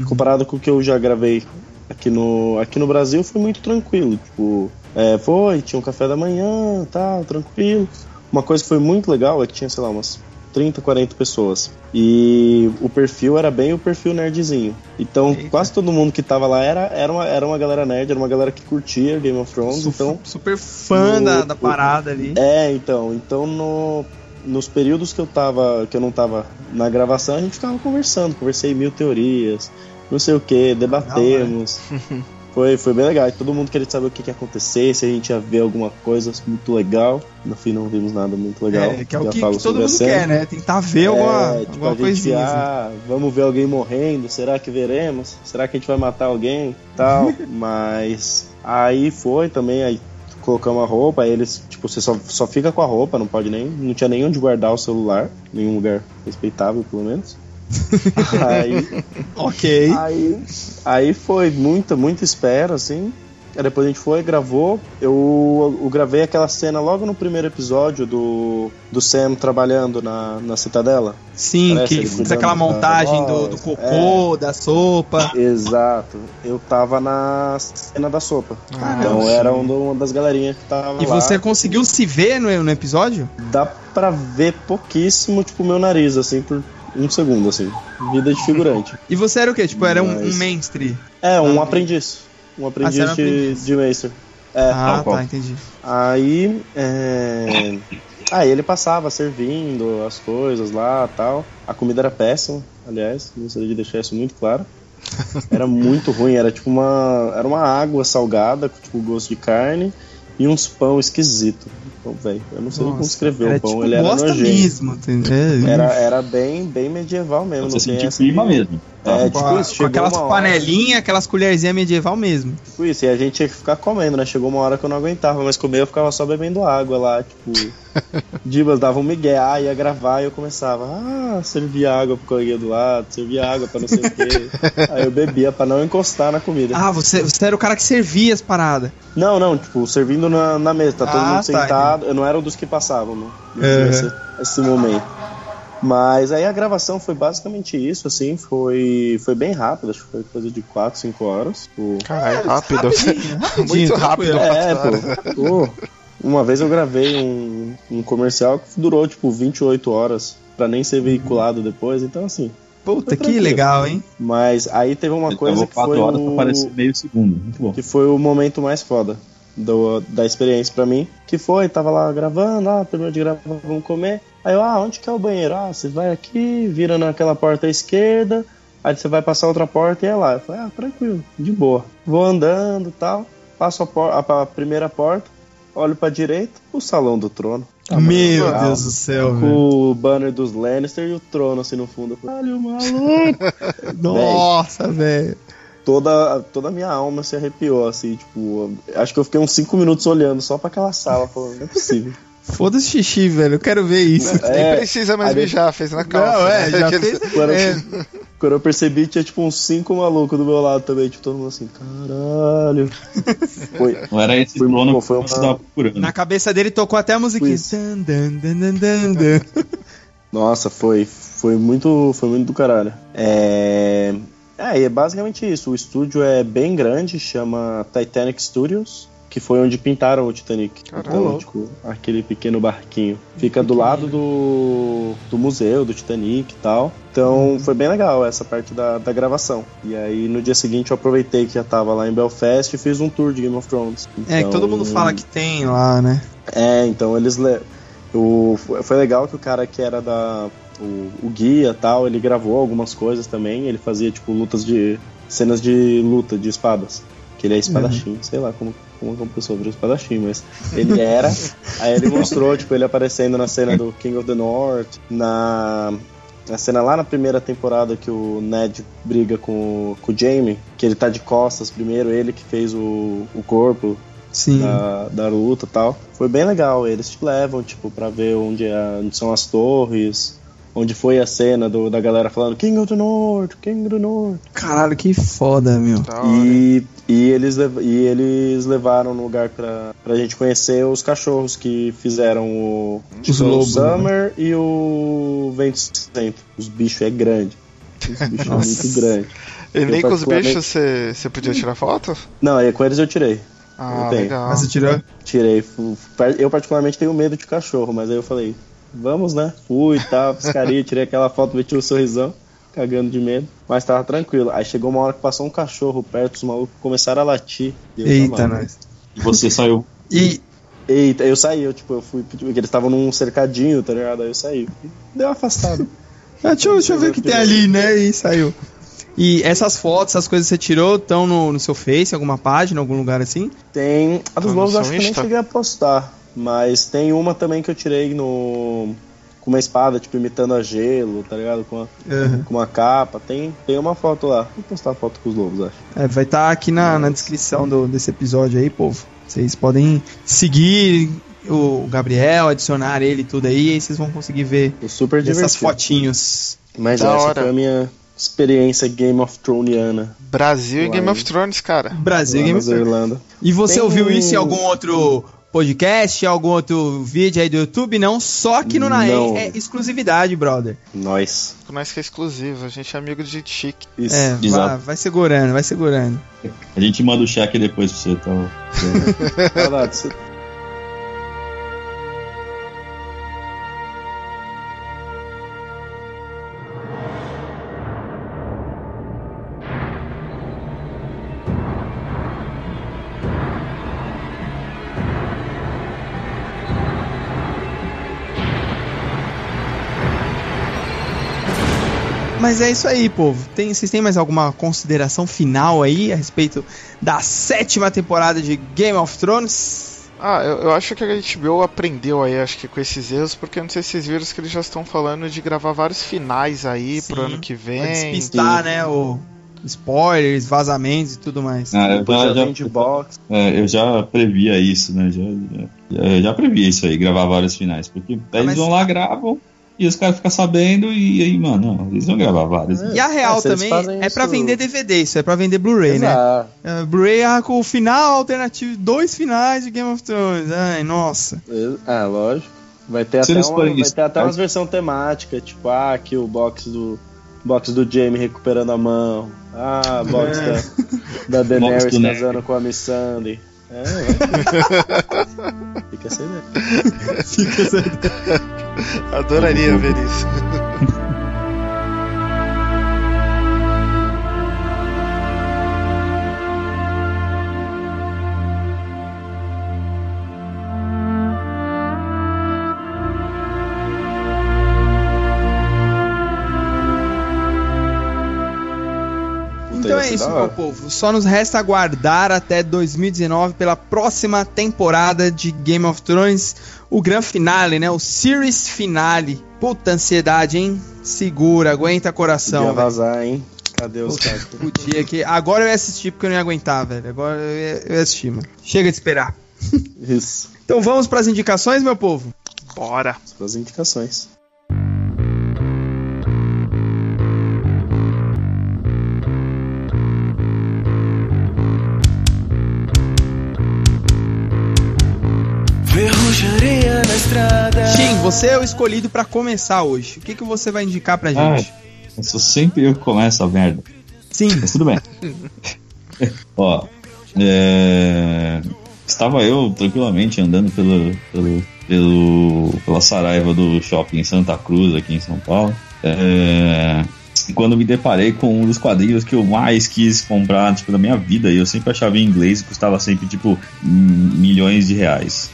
comparado com o que eu já gravei aqui no, aqui no Brasil, foi muito tranquilo. Tipo, é, foi, tinha um café da manhã, tal, tranquilo. Uma coisa que foi muito legal é que tinha, sei lá, umas 30, 40 pessoas. E o perfil era bem o perfil nerdzinho. Então, Eita. quase todo mundo que tava lá era, era, uma, era uma galera nerd, era uma galera que curtia Game of Thrones. Su- Então, super fã no- da, da parada ali. é, então, então no, nos períodos que eu tava, que eu não tava na gravação, a gente ficava conversando, conversei mil teorias, não sei o que, debatemos. Foi, foi bem legal. E todo mundo queria saber o que, que ia acontecer, se a gente ia ver alguma coisa muito legal. No fim não vimos nada muito legal. É, que é o que, que todo mundo quer, né? Tentar ver alguma, É, tipo, alguma a gente, coisinha. assim. ah, vamos ver alguém morrendo, será que veremos? Será que a gente vai matar alguém? Tal, mas aí foi também, aí colocamos a roupa, aí eles, tipo, você só, só fica com a roupa, não pode nem, não tinha nem onde guardar o celular, nenhum lugar respeitável, pelo menos. aí, Ok. aí, aí foi muita, muita espera, assim. Aí depois a gente foi, gravou. Eu, eu gravei aquela cena logo no primeiro episódio do, do Sam trabalhando na, na Citadela. Sim, Parece que fez aquela montagem do, do cocô, da sopa. Exato. Eu tava na cena da sopa. Caramba. então era um uma das galerinhas que tava E lá. você conseguiu se ver no, no episódio? Dá pra ver pouquíssimo, tipo, o meu nariz, assim, por um segundo, assim. Vida de figurante. E você era o quê? Tipo, era um, um Mas- mainstream. É, um Ah, aprendiz. Um aprendiz você era um de, aprendiz. de Maester. É. Ah, qual? tá, entendi. Aí, é... Aí ele passava servindo as coisas lá tal. A comida era péssima, aliás, gostaria de deixar isso muito claro. Era muito ruim, era tipo uma. Era uma água salgada, com tipo gosto de carne e uns pão esquisito. Então, velho, eu não sei nem como escrever era o pão, tipo ele era bosta nojento. mesmo. entendeu? Era, era bem, bem medieval mesmo. Você sentiu essa clima mesmo. É, tipo a- isso, com aquelas panelinhas, aquelas colherzinhas medieval mesmo. Tipo isso, e a gente tinha que ficar comendo, né? Chegou uma hora que eu não aguentava mais comer, eu ficava só bebendo água lá, tipo. Dibas dava um migué, ah, ia gravar e eu começava, ah, servia água pro coleguinha do lado, servia água pra não sei o quê. Aí eu bebia pra não encostar na comida. Ah, você, você era o cara que servia as paradas. Não, não, tipo, servindo na, na mesa, tá todo Ah, mundo tá, sentado. eu não era um dos que passavam, né? Não tinha esse, esse momento. Mas aí a gravação foi basicamente isso, assim, foi, foi bem rápido, acho que foi coisa de 4, 5 horas. Tipo, Caralho, rápido. Rapidinho, rapidinho, Muito rápido. É, pô. Pô, Uma vez eu gravei um, um comercial que durou tipo 28 horas pra nem ser veiculado depois, então assim, Puta, que legal, hein? Mas aí teve uma coisa que foi horas o... pra aparecer meio segundo. Muito bom. Que foi o momento mais foda do, da experiência pra mim. Que foi, tava lá gravando, ah, terminou de gravar, vamos comer. Aí eu, ah, onde que é o banheiro? Ah, você vai aqui, vira naquela porta à esquerda, aí você vai passar outra porta e é lá. Eu falei, ah, tranquilo, de boa. Vou andando e tal, passo a, a, a primeira porta, olho pra direita, o salão do trono. Tá Meu. Deus do céu, Com velho. o banner dos Lannister e o trono assim no fundo. Olha o maluco! Nossa, velho. Toda, toda a minha alma se arrepiou, assim, tipo, acho que eu fiquei uns 5 minutos olhando só pra aquela sala, falando, não é possível. Foda-se xixi, velho. Eu quero ver isso. É, Nem precisa mais mijar, fez na calça. Não, é, né? já fez. Quando, é. quando eu percebi, tinha tipo uns cinco malucos do meu lado também. Tipo, todo mundo assim, caralho. Foi, não era esse foi, trono foi uma... que você tava procurando. Na cabeça dele tocou até a musiquinha. Dan, dan, dan, Nossa, foi, foi muito. Foi muito do caralho. É. É, e é basicamente isso. O estúdio é bem grande, chama Titanic Studios que foi onde pintaram o Titanic. Caramba. Então, tipo, aquele pequeno barquinho. Fica do lado do, do museu do Titanic e tal. Então foi bem legal essa parte da, da gravação. E aí no dia seguinte eu aproveitei que já tava lá em Belfast e fiz um tour de Game of Thrones. Então, é, que todo mundo fala que tem lá, né? É, então eles. Le... O, foi legal que o cara que era da. O, o guia tal, ele gravou algumas coisas também. Ele fazia, tipo, lutas de. cenas de luta de espadas. Que ele é espadachim, uhum. sei lá como como uma pessoa virou espadachim, mas ele era. aí ele mostrou, tipo, ele aparecendo na cena do King of the North, na. A cena lá na primeira temporada que o Ned briga com, com o Jamie, que ele tá de costas primeiro, ele que fez o, o corpo Sim. Da, da luta e tal. Foi bem legal. Eles te levam, tipo, pra ver onde, é, onde são as torres, onde foi a cena do, da galera falando King of the North, King of the North. Caralho, que foda, meu. E, e, eles, e eles levaram no lugar pra, pra gente conhecer os cachorros que fizeram o, os o lobos, Summer né? e o Vento Centro. Os bichos é grande. Os bichos é muito grande. E nem com os bichos você podia tirar foto? Não, aí com eles eu tirei. Ah, legal. Mas você tirou? Tirei. Eu particularmente tenho medo de cachorro, mas aí eu falei, vamos, né? Fui e tal, piscaria, tirei aquela foto, meti um sorrisão, cagando de medo, mas tava tranquilo. Aí chegou uma hora que passou um cachorro perto, os malucos começaram a latir. Eita, nós. E você saiu. E. Eita, eu saí, eu tipo, eu fui, porque eles estavam num cercadinho, tá ligado? Aí eu saí. Deu uma afastada. ah, deixa, eu, deixa eu ver o que tem ali, né? E saiu. E essas fotos, essas coisas que você tirou, estão no, no seu Face, alguma página, algum lugar assim? Tem. A dos lobos acho que eu nem cheguei a postar. Mas tem uma também que eu tirei no. Com uma espada, tipo, imitando a gelo, tá ligado? Com, uhum. com uma capa. Tem, tem uma foto lá. Vou postar a foto com os lobos, acho. É, vai estar tá aqui na, na descrição do, desse episódio aí, povo. Vocês podem seguir o Gabriel, adicionar ele tudo aí, e aí vocês vão conseguir ver super essas fotinhos. Mas da essa hora. foi a minha experiência Game of Thronesiana. Brasil e Game of Thrones, cara. Brasil e Game of Thrones. Irlanda. E você Tem... ouviu isso em algum outro podcast, algum outro vídeo aí do YouTube, não. Só aqui no Naem é exclusividade, brother. Nós. Nós que é exclusivo, a gente é amigo de gente chique. Isso. É, vai, vai, segurando, vai segurando. A gente manda o cheque depois pra você, tá? lá, Mas é isso aí, povo. Tem, vocês têm mais alguma consideração final aí a respeito da sétima temporada de Game of Thrones? Ah, eu, eu acho que a HBO aprendeu aí, acho que com esses erros, porque eu não sei se vocês viram que eles já estão falando de gravar vários finais aí Sim, pro ano que vem. Pra despistar, Sim. né, o spoilers, vazamentos e tudo mais. Ah, eu, já, já, já box. É, eu já previa isso, né? Já, já, já previa isso aí, gravar vários finais. Porque ah, eles mas... vão lá, gravam, e os caras ficam sabendo e aí, mano, não, eles vão gravar vários. E a real também é para vender DVD, isso é para vender Blu-ray, né? Uh, Blu-ray ah, com o final alternativo, dois finais de Game of Thrones. Ai, nossa. Ah, lógico. Vai ter até, uma, vai ter até umas versão temática, tipo, ah, aqui o box do box do Jamie recuperando a mão. Ah, box é. da, da Daenerys casando com a Miss Sunday. É, Fica essa ideia. Fica essa ideia. Adoraria ver isso. é isso, meu povo. Só nos resta aguardar até 2019 pela próxima temporada de Game of Thrones, o grande finale, né? O series finale. Puta ansiedade, hein? Segura, aguenta coração. Podia vazar, hein? Cadê os caras? Podia que. Agora eu ia assistir porque eu não ia aguentar, velho. Agora eu ia, eu ia assistir, mano. Chega de esperar. Isso. então vamos para as indicações, meu povo? Bora. Para as indicações. Você é o escolhido para começar hoje. O que, que você vai indicar pra gente? Ah, eu sou sempre eu que começo a merda. Sim. Mas tudo bem. Ó, é... estava eu tranquilamente andando pelo, pelo, pelo, pela Saraiva do shopping Santa Cruz, aqui em São Paulo. É... Quando me deparei com um dos quadrinhos que eu mais quis comprar tipo, na minha vida, e eu sempre achava em inglês e custava sempre tipo milhões de reais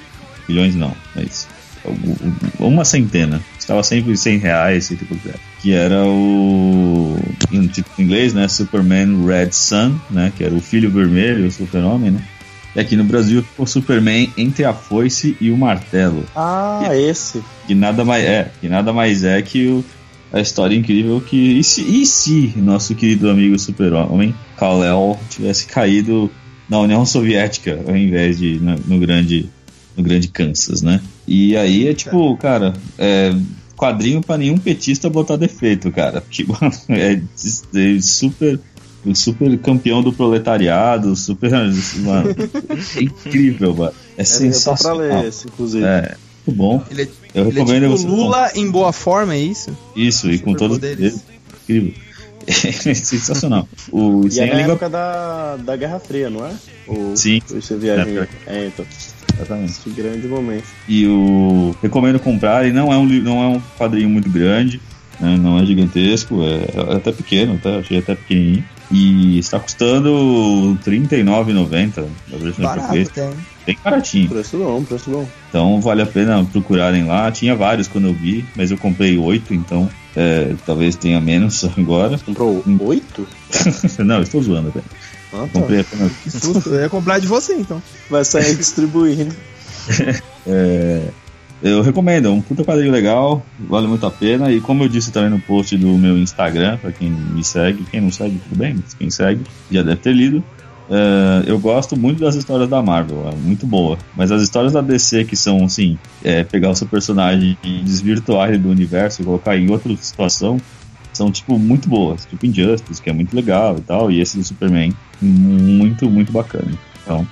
milhões não, mas uma centena. Estava sempre 100 reais, tipo, que era o em tipo inglês, né, Superman Red Sun, né, que era o filho vermelho, o super-homem, né? E aqui no Brasil ficou Superman entre a foice e o martelo. Ah, que, esse. Que nada mais é, que nada mais é que o, a história incrível que e se, e se nosso querido amigo Super-Homem, Kal-El, tivesse caído na União Soviética ao invés de no, no grande no grande Kansas, né? E aí é tipo, cara, é quadrinho para nenhum petista botar defeito, cara. Tipo, é, é super super campeão do proletariado, super. Mano, é incrível, mano. É, é sensacional. Pra ler esse, inclusive. É, muito bom. Ele é, Eu ele recomendo é tipo Lula em boa forma, é isso? Isso, e com todos eles. Incrível. É sensacional. O, e é na língua... época da, da Guerra Fria, não é? O, Sim. Esse viagem. É, então. Exatamente. Que grande momento. E o recomendo comprar, e não é um, não é um quadrinho muito grande, né, não é gigantesco, é, é até pequeno, tá? achei até pequenininho. E está custando R$39,90 na versão Barato, Tem. Bem baratinho. Preço bom, preço bom. Então vale a pena procurarem lá. Tinha vários quando eu vi, mas eu comprei oito, então é, talvez tenha menos agora. Comprou oito? não, estou zoando até. Ah, tá. Comprei apenas. Que susto, eu ia comprar de você então. Vai sair distribuindo. é, eu recomendo, é um puta quadrinho legal, vale muito a pena. E como eu disse também no post do meu Instagram, para quem me segue, quem não segue, tudo bem, mas quem segue já deve ter lido. Uh, eu gosto muito das histórias da Marvel, é muito boa. Mas as histórias da DC que são assim, é, pegar o seu personagem e desvirtuar ele do universo e colocar em outra situação, são tipo muito boas. Tipo Injustice, que é muito legal e tal, e esse do Superman, muito, muito bacana. Então,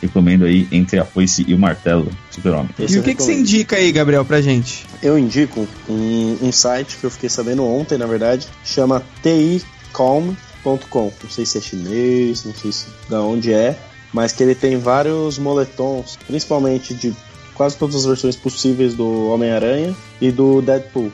recomendo aí Entre a Foice e o Martelo, Super-Homem. E o que, que você indica aí, Gabriel, pra gente? Eu indico um, um site que eu fiquei sabendo ontem, na verdade, chama ticom.com. Não sei se é chinês, não sei se da onde é, mas que ele tem vários moletons, principalmente de quase todas as versões possíveis do Homem-Aranha e do Deadpool.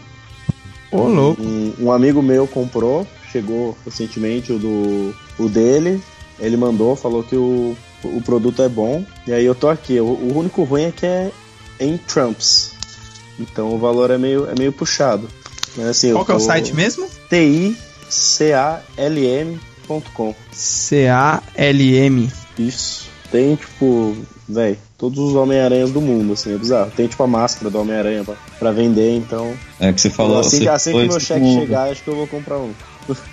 Ô, oh, louco. Um, um, amigo meu comprou, chegou recentemente o do o dele, ele mandou, falou que o, o produto é bom. E aí eu tô aqui. O, o único ruim é que é em Trumps. Então o valor é meio, é meio puxado. Mas, assim, Qual que é o site mesmo? T-I-C-A-L-M.com. C-A-L-M. Isso. Tem, tipo, velho, todos os Homem-Aranhas do mundo, assim, é bizarro. Tem, tipo, a máscara do Homem-Aranha pra, pra, vender, então. É que você falou. Assim, você assim que meu cheque chegar, acho que eu vou comprar um.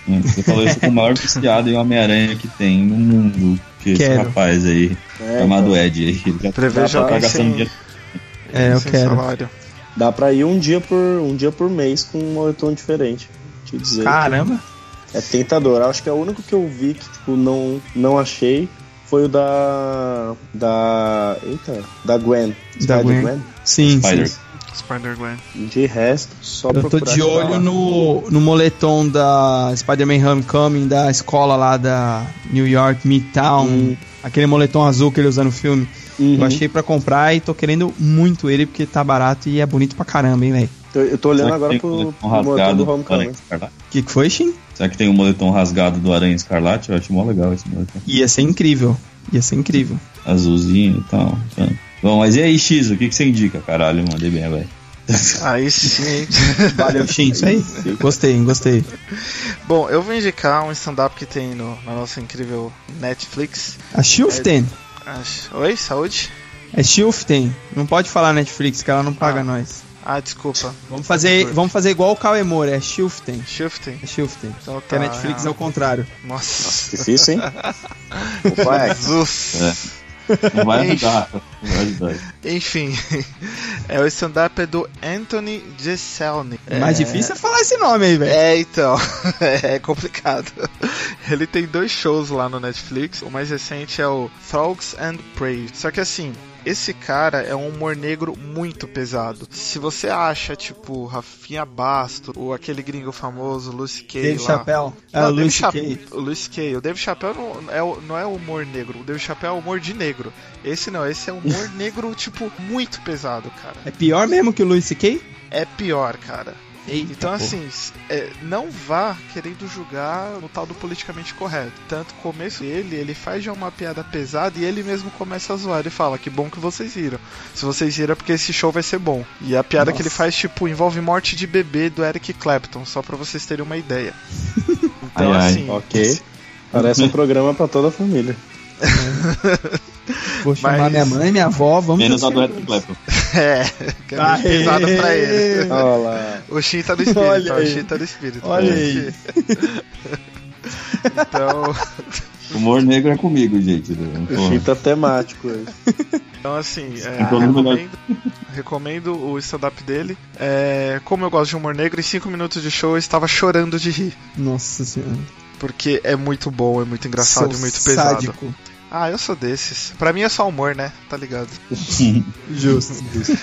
Hum, você falou isso com o maior viciado em Homem-Aranha que tem no mundo. Que quero. esse rapaz aí, é, chamado então. Ed aí. Ele já Preveja tá gastando dinheiro. É, eu quero. Salário. Dá pra ir um dia por, um dia por mês com um moletom diferente. Te dizer. Caramba! É tentador. Acho que é o único que eu vi que tipo, não, não achei foi o da. Da. Eita. Da Gwen. Da Gwen. Gwen. Sim, Spider. sim. Spider-Gwen. De resto, só Eu tô de olho no, no moletom da Spider-Man Homecoming da escola lá da New York Midtown. Hum. Aquele moletom azul que ele usa no filme. Uhum. Eu achei para comprar e tô querendo muito ele porque tá barato e é bonito pra caramba, hein, velho. Eu tô olhando agora pro, pro moletom do Homecoming. O que, que foi, Shin? Será que tem um moletom rasgado do Aranha Escarlate? Eu acho mó legal esse moletom. Ia ser incrível. Ia ser incrível. Azulzinho e tal. Bom, mas e aí, X, o que, que você indica? Caralho, mandei bem, velho. Aí sim. Valeu, Shin, isso aí. Gostei, gostei. Bom, eu vou indicar um stand-up que tem no, na nossa incrível Netflix. A Shiften. É... Oi, saúde? É Shiften. Não pode falar Netflix, que ela não paga ah. nós. Ah, desculpa. Vamos fazer, vamos fazer igual o Kawemura, é Shiften. Shiften. É Shiften. Então, tá, que a Netflix é o contrário. Nossa. Difícil, hein? Jesus. É. Não vai ajudar. Não vai ajudar. Enfim, é o stand-up é do Anthony Jeselnik. É mais difícil é falar esse nome aí, velho. É, então. é complicado. Ele tem dois shows lá no Netflix. O mais recente é o Frogs and Prey. Só que assim, esse cara é um humor negro muito pesado. Se você acha, tipo, Rafinha Basto, ou aquele gringo famoso, Lucy Kay. Dave Chappelle. É, o Lucy Kay. O Lucy Kay. O Dave Chappelle não é, não é humor negro. O Dave Chappelle é humor de negro. Esse não, esse é humor negro, tipo, muito pesado, cara. É pior mesmo que o Lucy Kay? É pior, cara. Eita, então, assim, é, não vá querendo julgar no tal do politicamente correto. Tanto começo dele, ele faz já uma piada pesada e ele mesmo começa a zoar. e fala: Que bom que vocês viram. Se vocês viram, é porque esse show vai ser bom. E a piada Nossa. que ele faz, tipo, envolve morte de bebê do Eric Clapton, só pra vocês terem uma ideia. Então, ai, assim. Ai. Ok. Parece um programa para toda a família. Vou chamar Mas... minha mãe, minha avó, vamos Menos a do Eric Clapton. É, que é pesada pra ele. Olá. O Shin tá no espírito, Olha o Shin tá no espírito. Olha aí. então. Humor negro é comigo, gente. O Shin tá temático hoje. Então, assim, é, recomendo, recomendo, o stand-up dele. É, como eu gosto de humor negro, em 5 minutos de show eu estava chorando de rir. Nossa senhora. Porque é muito bom, é muito engraçado Sou e muito pesado. Sádico. Ah, eu sou desses. Pra mim é só humor, né? Tá ligado? justo, justo.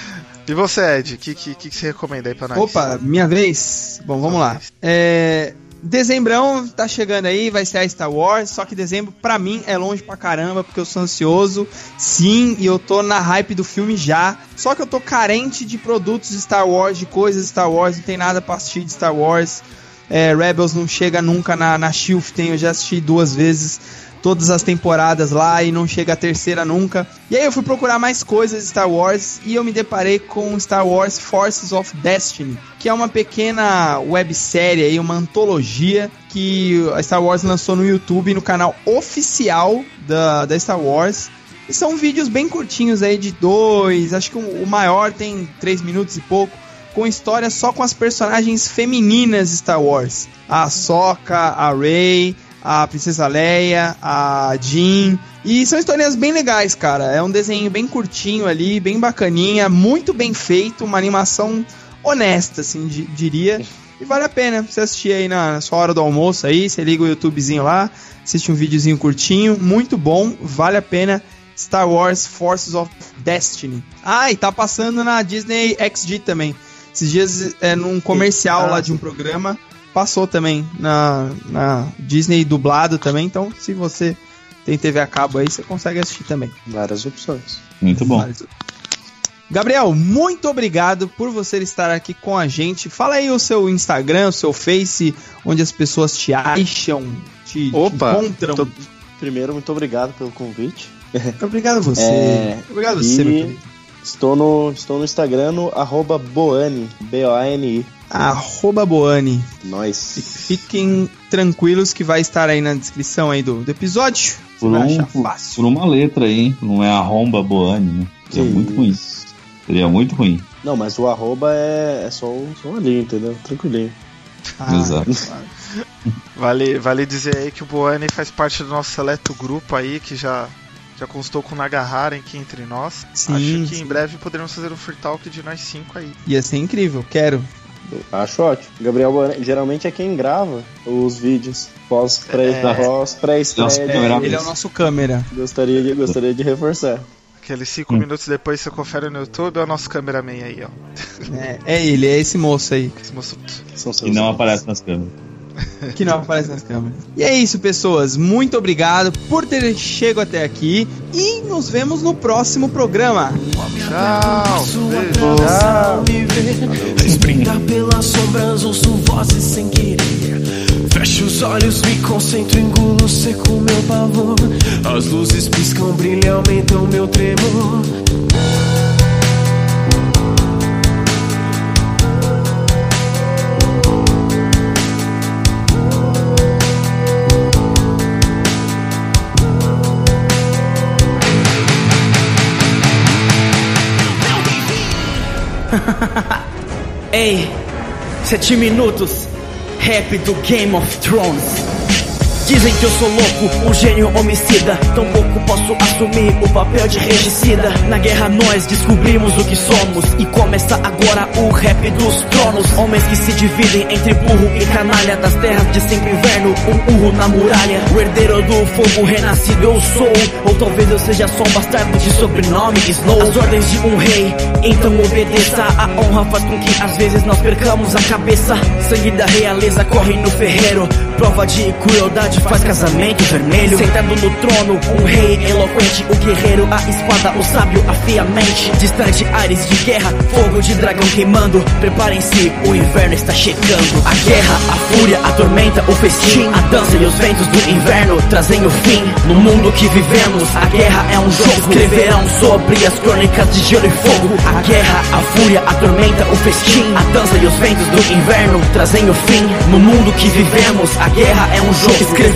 E você, Ed, o que, que, que você recomenda aí pra nós? Opa, minha vez? Bom, vamos lá. É, Dezembrão tá chegando aí, vai ser a Star Wars, só que dezembro pra mim é longe pra caramba, porque eu sou ansioso, sim, e eu tô na hype do filme já. Só que eu tô carente de produtos de Star Wars, de coisas de Star Wars, não tem nada pra assistir de Star Wars. É, Rebels não chega nunca na, na Shift, eu já assisti duas vezes todas as temporadas lá e não chega a terceira nunca. E aí eu fui procurar mais coisas de Star Wars e eu me deparei com Star Wars Forces of Destiny, que é uma pequena websérie aí, uma antologia que a Star Wars lançou no YouTube, no canal oficial da, da Star Wars. E são vídeos bem curtinhos aí de dois, acho que o maior tem três minutos e pouco, com história só com as personagens femininas de Star Wars. A Sokka, a Rey, a Princesa Leia, a Jean. E são histórias bem legais, cara. É um desenho bem curtinho ali, bem bacaninha, muito bem feito, uma animação honesta, assim, diria. E vale a pena você assistir aí na sua hora do almoço aí, você liga o YouTubezinho lá, assiste um videozinho curtinho, muito bom, vale a pena. Star Wars Forces of Destiny. Ah, e tá passando na Disney XD também. Esses dias é num comercial lá de um programa passou também na, na Disney dublado também, então se você tem TV a cabo aí, você consegue assistir também. Várias opções. Muito bom. Gabriel, muito obrigado por você estar aqui com a gente. Fala aí o seu Instagram, o seu Face, onde as pessoas te acham, te, Opa, te encontram. Tô... Primeiro, muito obrigado pelo convite. Obrigado a você. É... Obrigado a você, meu querido. Estou no, estou no Instagram, no arroba Boani, B-O-A-N-I arroba Boani. Nós. Fiquem tranquilos que vai estar aí na descrição aí do, do episódio. Por, um, por, uma letra aí, não é arromba Boani, né? Seria muito ruim. Seria muito ruim. Não, mas o arroba é, é só, só linha, entendeu? Tranquilinho. Ah, Exato. Vale, vale dizer aí que o Boani faz parte do nosso seleto grupo aí, que já já constou com o Nagahara aqui entre nós. Sim, Acho que sim. em breve poderemos fazer um free talk de nós cinco aí. Ia ser incrível, quero. Acho ótimo. Gabriel geralmente é quem grava os vídeos pós-pré é. pós pré Ele é o nosso câmera. Gostaria de, gostaria de reforçar. Aqueles 5 hum. minutos depois você confere no YouTube, é o nosso cameraman aí, ó. É, é ele, é esse moço aí. Esse moço. E não aparece nas câmeras. que não aparece nas câmeras. E é isso, pessoas. Muito obrigado por ter chegado até aqui e nos vemos no próximo programa. Tchau. Tchau. Espreita pelas sombras, ouço vozes sem querer. Fecho os olhos, me concentro, engulo seco meu pavor. As luzes piscam, brilham, aumentam meu tremor. Ei, sete minutos, rap do Game of Thrones. Dizem que eu sou louco, um gênio homicida. Tampouco posso assumir o papel de regicida. Na guerra nós descobrimos o que somos. E começa agora o rap dos tronos. Homens que se dividem entre burro e canalha. Das terras de cinco inverno, um urro na muralha. O herdeiro do fogo renascido eu sou. Ou talvez eu seja só um bastardo de sobrenome Snow. As ordens de um rei, então obedeça. A honra faz com que às vezes nós percamos a cabeça. Sangue da realeza corre no ferreiro. Prova de crueldade faz casamento vermelho. Sentado no trono, um rei eloquente, o guerreiro, a espada, o sábio afia a mente. Distante, ares de guerra, fogo de dragão queimando. Preparem-se, o inverno está chegando. A guerra, a fúria, a tormenta, o festim, a dança e os ventos do inverno trazem o fim. No mundo que vivemos, a guerra é um jogo. Escreverão sobre as crônicas de gelo e fogo. A guerra, a fúria, a tormenta, o festim, a dança e os ventos do inverno trazem o fim. No mundo que vivemos, a guerra é um jogo.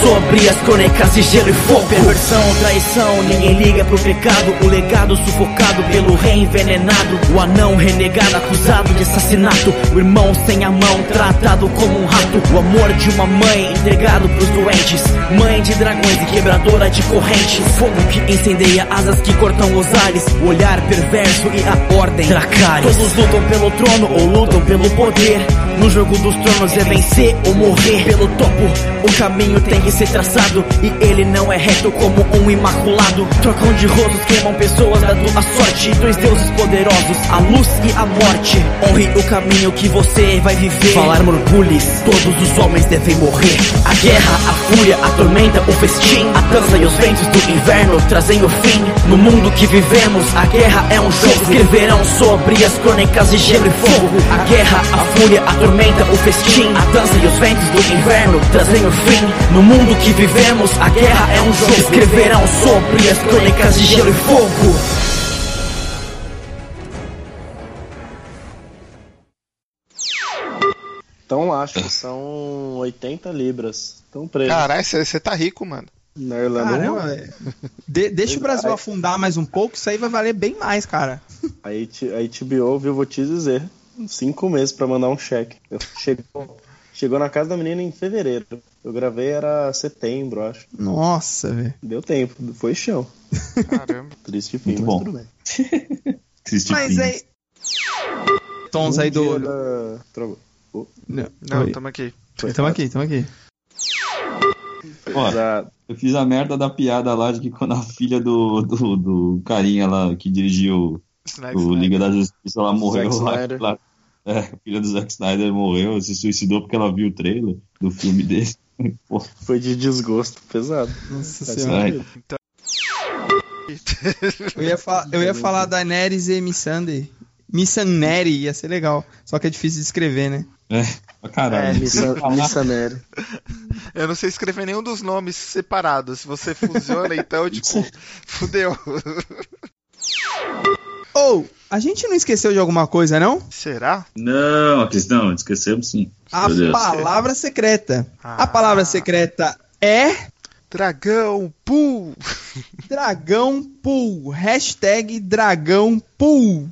Sobre as crônicas de gelo e fogo. Perversão, traição, ninguém liga pro pecado. O legado sufocado pelo rei envenenado. O anão renegado, acusado de assassinato. O irmão sem a mão, tratado como um rato. O amor de uma mãe entregado pros doentes. Mãe de dragões e quebradora de correntes. Fogo que incendeia asas que cortam os ares. O olhar perverso e a ordem Dracarys. Todos lutam pelo trono ou lutam pelo poder. No jogo dos tronos é vencer ou morrer pelo topo. O caminho tem que ser traçado e ele não é reto como um imaculado. Trocam de rostos, queimam pessoas da tua sorte. Dois deuses poderosos, a luz e a morte. Honre o caminho que você vai viver. Falar mergulhes, todos os homens devem morrer. A guerra, a fúria, a tormenta, o festim, a dança e os ventos do inverno trazem o fim. No mundo que vivemos, a guerra é um jogo. Escreverão sobre as crônicas de gelo e fogo. A guerra, a fúria, a tormenta, o festim, a dança e os ventos do inverno trazem o fim. No mundo que vivemos, a guerra é um jogo. Escreverão sobre as crônicas de gelo e fogo. Então acho que são 80 libras. Estão presos. Caralho, você tá rico, mano. Na Irlanda. Caramba, velho. De- deixa o Brasil afundar mais um pouco, isso aí vai valer bem mais, cara. A H- a HBO, viu, vou te dizer, cinco meses pra mandar um cheque. Chegou, chegou na casa da menina em fevereiro. Eu gravei, era setembro, acho. Nossa, velho. Deu tempo, foi chão. Caramba. Triste fim, Muito mas bom. tudo bem. Triste Mas fim. aí. Tons Um aí do. da- Tro- Não, Não, oi. tamo aqui. Tamo aqui, tamo aqui. Ó, eu fiz a merda da piada lá de que quando a filha do, do, do carinha lá que dirigiu Snack, o. Liga da Justiça, ela morreu Zack lá, Snyder. lá- É, a filha do Zack Snyder morreu, se suicidou porque ela viu o trailer do filme dele. Pô, Foi de desgosto pesado. Nossa senhora. sentido. Eu ia, eu ia falar da Neres e Missandei. Missanneri ia ser legal. Só que é difícil de escrever, né? é, pra caralho. É, Missa, Missa Neri. Eu não sei escrever nenhum dos nomes separados. Se você fusiona, então, tipo, fudeu. Ou, a gente não esqueceu de alguma coisa, não? Será? Não, não, esquecemos sim. A palavra secreta. Ah. A palavra secreta é Dragão, pull! dragão pool. Hashtag dragão pool.